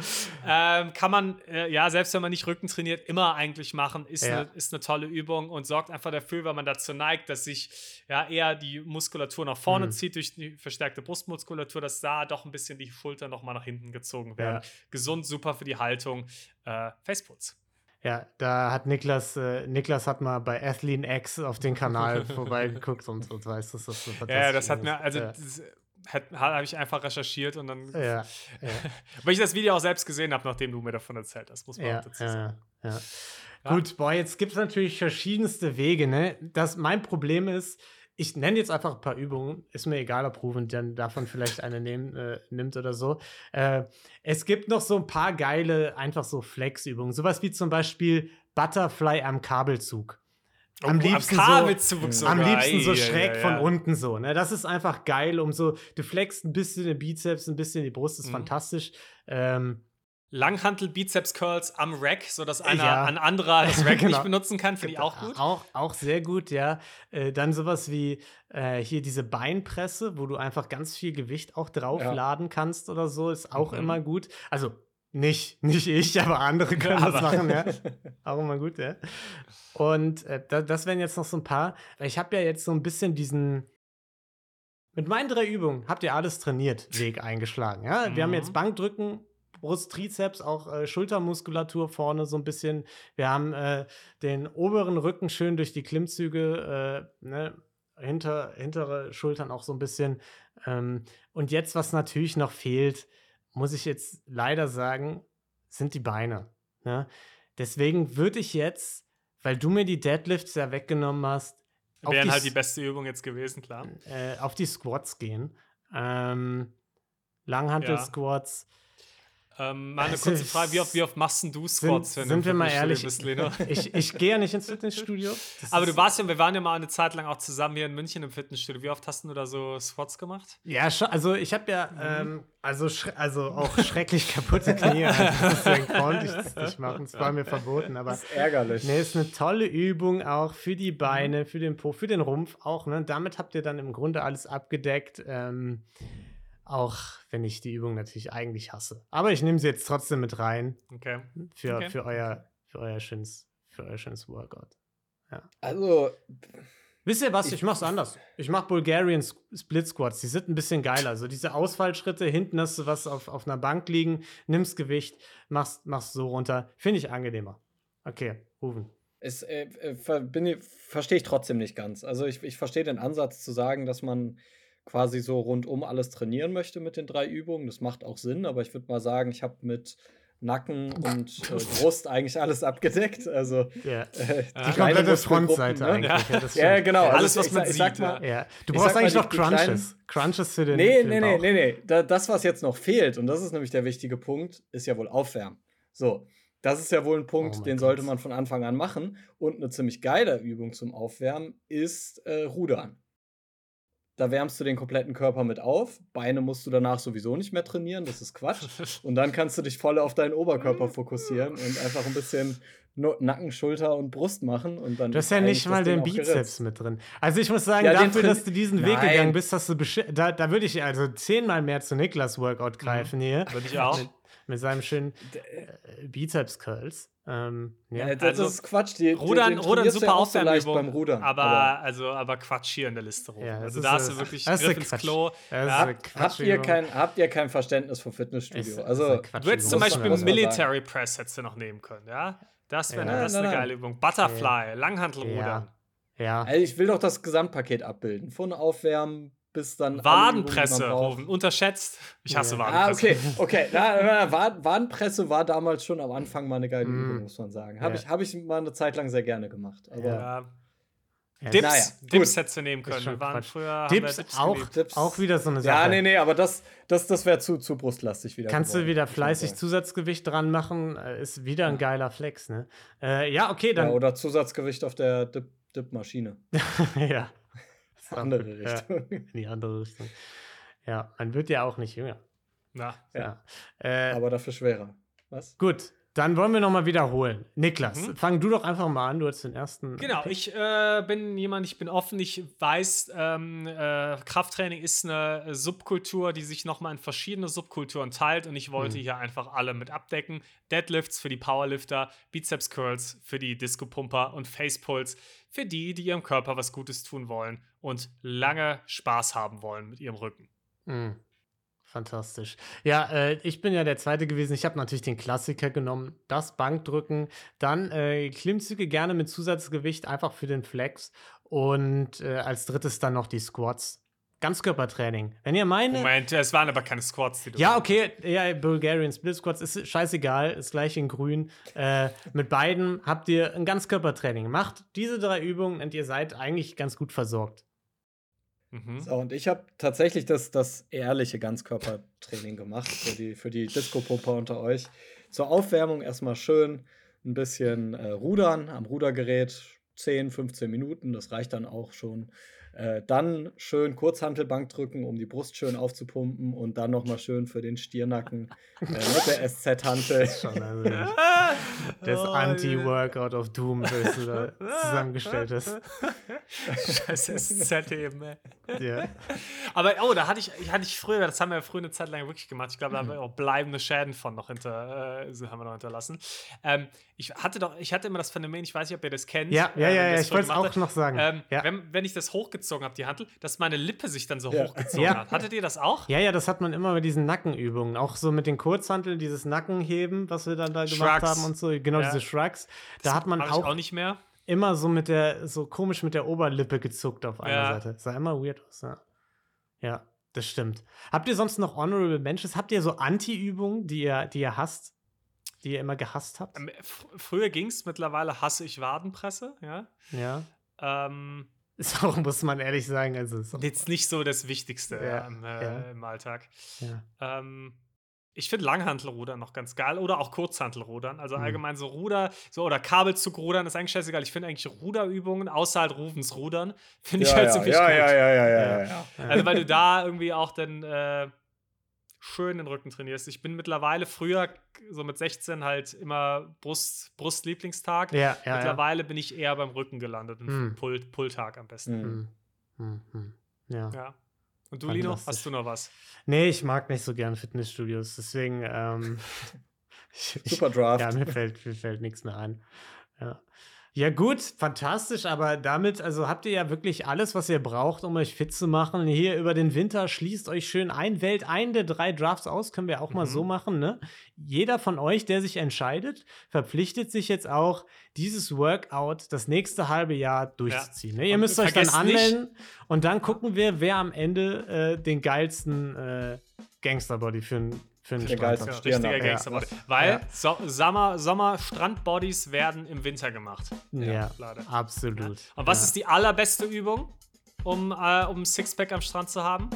Ähm, kann man, äh, ja, selbst wenn man nicht Rücken trainiert, immer eigentlich machen. Ist, Ja. eine, ist eine tolle Übung und sorgt einfach dafür, wenn man dazu neigt, dass sich ja eher die Muskulatur nach vorne Mhm. zieht durch die verstärkte Brustmuskulatur, dass da doch ein bisschen die Schultern nochmal nach hinten gezogen werden. Ja. Gesund, super für die Haltung. Äh, Facepulse. Ja, da hat Niklas, äh, Niklas hat mal bei Athlean X auf den Kanal vorbeigeguckt und, und weiß, dass das so fantastisch Ja, das hat ist. mir, also ja. das habe ich einfach recherchiert und dann, Ja, weil ich das Video auch selbst gesehen habe, nachdem du mir davon erzählt hast, muss man ja, auch dazu sagen. ja, ja. Gut, boah, jetzt gibt es natürlich verschiedenste Wege, ne? Das, mein Problem ist, ich nenne jetzt einfach ein paar Übungen, ist mir egal, ob Ruben dann davon vielleicht eine nehmen, äh, nimmt oder so. Äh, es gibt noch so ein paar geile, einfach so Flex-Übungen. Sowas wie zum Beispiel Butterfly am Kabelzug. Am Oh, liebsten so- Kabelzug sogar. Am liebsten so schräg von ja. unten so. Ne? Das ist einfach geil, um so, du flexst ein bisschen den Bizeps, ein bisschen die Brust, ist Mhm. fantastisch. Ähm, Langhantel Bizeps Curls am Rack, sodass einer Ja. ein anderer das Rack Genau. nicht benutzen kann, finde ich auch gut. Auch, auch sehr gut, ja. Äh, dann sowas wie äh, hier diese Beinpresse, wo du einfach ganz viel Gewicht auch draufladen kannst oder so, ist auch Mhm. immer gut. Also nicht, nicht ich, aber andere können das Aber- machen, ja. Auch immer gut, ja. Und äh, da, das wären jetzt noch so ein paar, weil ich habe ja jetzt so ein bisschen diesen. Mit meinen drei Übungen habt ihr alles trainiert, Weg eingeschlagen. Ja? Wir haben Mhm. jetzt Bankdrücken, Brust, Trizeps, auch äh, Schultermuskulatur vorne so ein bisschen. Wir haben äh, den oberen Rücken schön durch die Klimmzüge, äh, ne? Hinter, hintere Schultern auch so ein bisschen. Ähm, und jetzt, was natürlich noch fehlt, muss ich jetzt leider sagen, sind die Beine. Ne? Deswegen würde ich jetzt, weil du mir die Deadlifts ja weggenommen hast, Wären die, halt die beste Übung jetzt gewesen, klar. äh, auf die Squats gehen. Ähm, Langhantel-Squats. Ähm, mal eine Es kurze Frage: Wie oft, wie oft machst du Squats? sind wenn du wir mal ehrlich, Bist, Lena? ich ich gehe ja nicht ins Fitnessstudio. Das Aber du warst ja, wir waren ja mal eine Zeit lang auch zusammen hier in München im Fitnessstudio. Wie oft hast du da so Squats gemacht? Ja, schon, also ich habe ja, Mhm. ähm, also, also auch schrecklich kaputte Knie. Also deswegen konnte ich das nicht machen. Es war mir verboten. Aber Das ist ärgerlich. nee, ist eine tolle Übung auch für die Beine, für den Po, für den Rumpf auch. Ne? Damit habt ihr dann im Grunde alles abgedeckt. Ähm, auch wenn ich die Übung natürlich eigentlich hasse. Aber ich nehme sie jetzt trotzdem mit rein Okay. für, Okay. für, euer, für, euer schönes, für euer schönes Workout. Also, Wisst ihr was? Ich mach's anders. Ich mach Bulgarian Split Squats. Die sind ein bisschen geiler. So diese Ausfallschritte, hinten hast du was auf, auf einer Bank liegen, nimmst Gewicht, machst, machst so runter. Finde ich angenehmer. Okay, Rufen. es, äh, äh, ver, ich- verstehe ich trotzdem nicht ganz. Also ich, ich verstehe den Ansatz zu sagen, dass man quasi so rundum alles trainieren möchte mit den drei Übungen. Das macht auch Sinn, aber ich würde mal sagen, ich habe mit Nacken und äh, Brust eigentlich alles abgedeckt. Also Ja. äh, Die komplette Frontseite ne? eigentlich. Ja, Ja, genau. Ja, Also alles, was ich, man ich sieht, mal, Ja. Du brauchst eigentlich noch Crunches. Crunches für den, Nee, für den nee, nee, nee, nee. Da, das, was jetzt noch fehlt, und das ist nämlich der wichtige Punkt, ist ja wohl Aufwärmen. So, das ist ja wohl ein Punkt, Oh den Gott. sollte man von Anfang an machen. Und eine ziemlich geile Übung zum Aufwärmen ist äh, Rudern. Da wärmst du den kompletten Körper mit auf. Beine musst du danach sowieso nicht mehr trainieren, das ist Quatsch. Und dann kannst du dich voll auf deinen Oberkörper fokussieren und einfach ein bisschen Nacken, Schulter und Brust machen. Und dann Du hast ja nicht mal den Bizeps geritzt. mit drin. Also ich muss sagen, Ja, dafür, dass du diesen Weg Nein. gegangen bist, hast du da, da würde ich also zehnmal mehr zu Niklas Workout greifen hier. Würde ich auch. Mit, seinem schönen äh, Bizeps-Curls. Ähm, ja. Ja, das Also, ist Quatsch. Die, Rudern, den Rudern super ja Aufwärmübung, beim Rudern. aber, also, aber Quatsch hier in der Liste rum. Ja, das also ist, da hast äh, du wirklich das ist Griff ins. Klo. Ist Habt, habt, ihr kein, habt ihr kein Verständnis vom Ist- Fitnessstudio? ist Also, eine Du hättest zum Beispiel Military Press hättest du noch nehmen können, ja? Das wäre eine, ist eine geile Übung. Butterfly, Langhantelrudern. Ja. also ich will doch das Gesamtpaket abbilden. Von Aufwärmen bis dann. Wadenpresse. Rufen, unterschätzt. Ich hasse Ja. Ah, Wadenpresse. okay, okay. Na, na, na, Wad- Wadenpresse war damals schon am Anfang mal eine geile Mm. Übung, muss man sagen. Habe Ja. ich, hab ich mal eine Zeit lang sehr gerne gemacht. Aber Ja. Ja. Dips, Naja, Dips hättest du nehmen können. Wir waren Quatsch. früher haben Dips wir Dips auch. Dips- auch wieder so eine Sache. ja, nee, nee, aber das, das, das wäre zu, zu brustlastig wieder. Kannst du geworden, wieder muss man fleißig. Zusatzgewicht dran machen, äh, ist wieder ein geiler Flex, ne? Äh, ja, okay, Ja, dann. oder Zusatzgewicht auf der Dip- Dip-Maschine. Ja. Andere Ja, Richtung. in die andere Richtung. Ja, man wird ja auch nicht jünger. Na, Ja. Äh, Aber dafür schwerer. Was? gut, Dann wollen wir nochmal wiederholen. Niklas, mhm. fang du doch einfach mal an. Du hast den ersten. Genau, Pick. ich äh, bin jemand, ich bin offen. Ich weiß, ähm, äh, Krafttraining ist eine Subkultur, die sich nochmal in verschiedene Subkulturen teilt. Und ich wollte mhm. hier einfach alle mit abdecken. Deadlifts für die Powerlifter, Bizeps Curls für die Disco-Pumper und Facepulls für die, die ihrem Körper was Gutes tun wollen und lange Spaß haben wollen mit ihrem Rücken. Mhm. Fantastisch. Ja, äh, ich bin ja der Zweite gewesen. Ich habe natürlich den Klassiker genommen, das Bankdrücken. Dann äh, Klimmzüge gerne mit Zusatzgewicht, einfach für den Flex. Und äh, als drittes dann noch die Squats. Ganzkörpertraining. Wenn ihr meine. Moment, es waren aber keine Squats, die du Ja, okay, ja, Bulgarian Split Squats ist scheißegal, ist gleich in grün. Äh, mit beiden habt ihr ein Ganzkörpertraining. Macht diese drei Übungen und ihr seid eigentlich ganz gut versorgt. Mhm. So, und ich habe tatsächlich das, das ehrliche Ganzkörpertraining gemacht für die, für die Disco-Pumper unter euch. Zur Aufwärmung erstmal schön ein bisschen äh, rudern am Rudergerät, 10, 15 Minuten, das reicht dann auch schon äh, dann schön Kurzhantelbank drücken, um die Brust schön aufzupumpen und dann nochmal schön für den Stirnacken äh, mit der SZ-Hantel. Das oh, Anti-Workout of Doom, das du da zusammengestellt hast. Scheiß SZ eben, ey. Ja. Aber oh, da hatte ich, hatte ich früher, das haben wir ja früher eine Zeit lang wirklich gemacht. Ich glaube, da haben wir auch bleibende Schäden von noch hinter, äh, haben wir noch hinterlassen. Ähm, ich hatte doch, ich hatte immer das Phänomen, ich weiß nicht, ob ihr das kennt. Ja, ja, äh, ja, ja ich wollte es auch noch sagen. Ähm, ja. wenn, wenn ich das hochgezogen habe, die Handel, dass meine Lippe sich dann so ja. hochgezogen ja. hat. Hattet ihr das auch? Ja, ja, das hat man immer bei diesen Nackenübungen. Auch so mit den Kurzhanteln, dieses Nackenheben, was wir dann da Shrugs. gemacht haben und so. Genau, diese Shrugs. Da das hat man auch, auch nicht mehr. Immer so mit der, so komisch mit der Oberlippe gezuckt auf einer Seite. Sah immer weird aus, ja. Ja, das stimmt. Habt ihr sonst noch Honorable Mentions? Habt ihr so Anti-Übungen, die ihr, die ihr hasst? Die ihr immer gehasst habt? Ähm, früher ging es, mittlerweile hasse ich Wadenpresse, ja. Ja. Ähm, ist auch, muss man ehrlich sagen, also ist jetzt nicht so das Wichtigste ja, im, äh, ja. im, Alltag. Ja. Ähm, ich finde Langhantelrudern noch ganz geil oder auch Kurzhantelrudern. Also mhm. allgemein so Ruder, so oder Kabelzugrudern ist eigentlich scheißegal. Ich finde eigentlich Ruderübungen, außer halt Rufensrudern, finde ich halt ja, gut. Ja, ja, ja, ja, ja, Also weil du da irgendwie auch dann äh, schön den Rücken trainierst. Ich bin mittlerweile früher, so mit 16, halt immer Brust, Brustlieblingstag. Ja, ja, mittlerweile bin ich eher beim Rücken gelandet, mhm. Pull, Pulltag am besten. Mhm. Mhm. Ja. ja. Und du, Lino, hast du noch was? Nee, ich mag nicht so gern Fitnessstudios, deswegen. Ähm, Super Draft. ja, mir fällt, mir fällt nichts mehr ein. Ja. Ja, gut, fantastisch, aber damit, also habt ihr ja wirklich alles, was ihr braucht, um euch fit zu machen. Hier über den Winter schließt euch schön ein, wählt einen der drei Drafts aus, können wir auch mhm. mal so machen, ne? Jeder von euch, der sich entscheidet, verpflichtet sich jetzt auch, dieses Workout das nächste halbe Jahr durchzuziehen. Ja. Ne? Ihr und müsst euch dann anmelden nicht. und dann gucken wir, wer am Ende äh, den geilsten äh, Gangsterbody für ein für einen Strand. Richtiger Gangsterbody. Ja. Weil ja. So Sommer, Sommer Strandbodies werden im Winter gemacht. Ja, ja absolut. Und was ist die allerbeste Übung, um, äh, um Sixpack am Strand zu haben?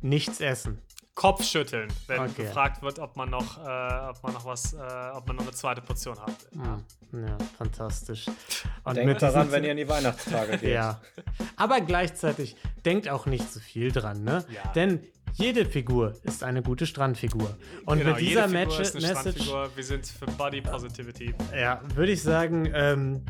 Nichts essen. Kopfschütteln, wenn okay. gefragt wird, ob man noch, äh, ob man noch was, äh, ob man noch eine zweite Portion hat. Ja, hm. ja fantastisch. Und denkt daran, wenn ihr in die Weihnachtstage geht. ja. Aber gleichzeitig denkt auch nicht zu so viel dran, ne? Ja. Denn jede Figur ist eine gute Strandfigur. Und genau, mit dieser jede Match ist eine Message. Wir sind für Body Positivity. Ja, würde ich sagen, ähm,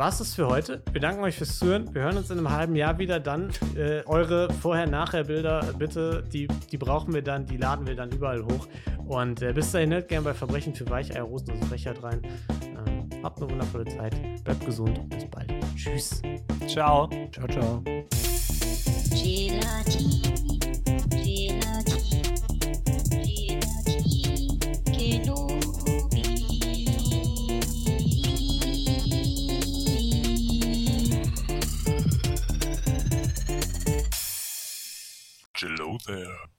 war es das für heute. Wir danken euch fürs Zuhören. Wir hören uns in einem halben Jahr wieder. Dann äh, eure Vorher-Nachher-Bilder, bitte, die, die brauchen wir dann, die laden wir dann überall hoch. Und äh, bis dahin, hört gerne bei Verbrechen für Weicheier, Rosen und Frechheit rein. Ähm, habt eine wundervolle Zeit. Bleibt gesund. Bis bald. Tschüss. Ciao. Ciao, ciao. out there.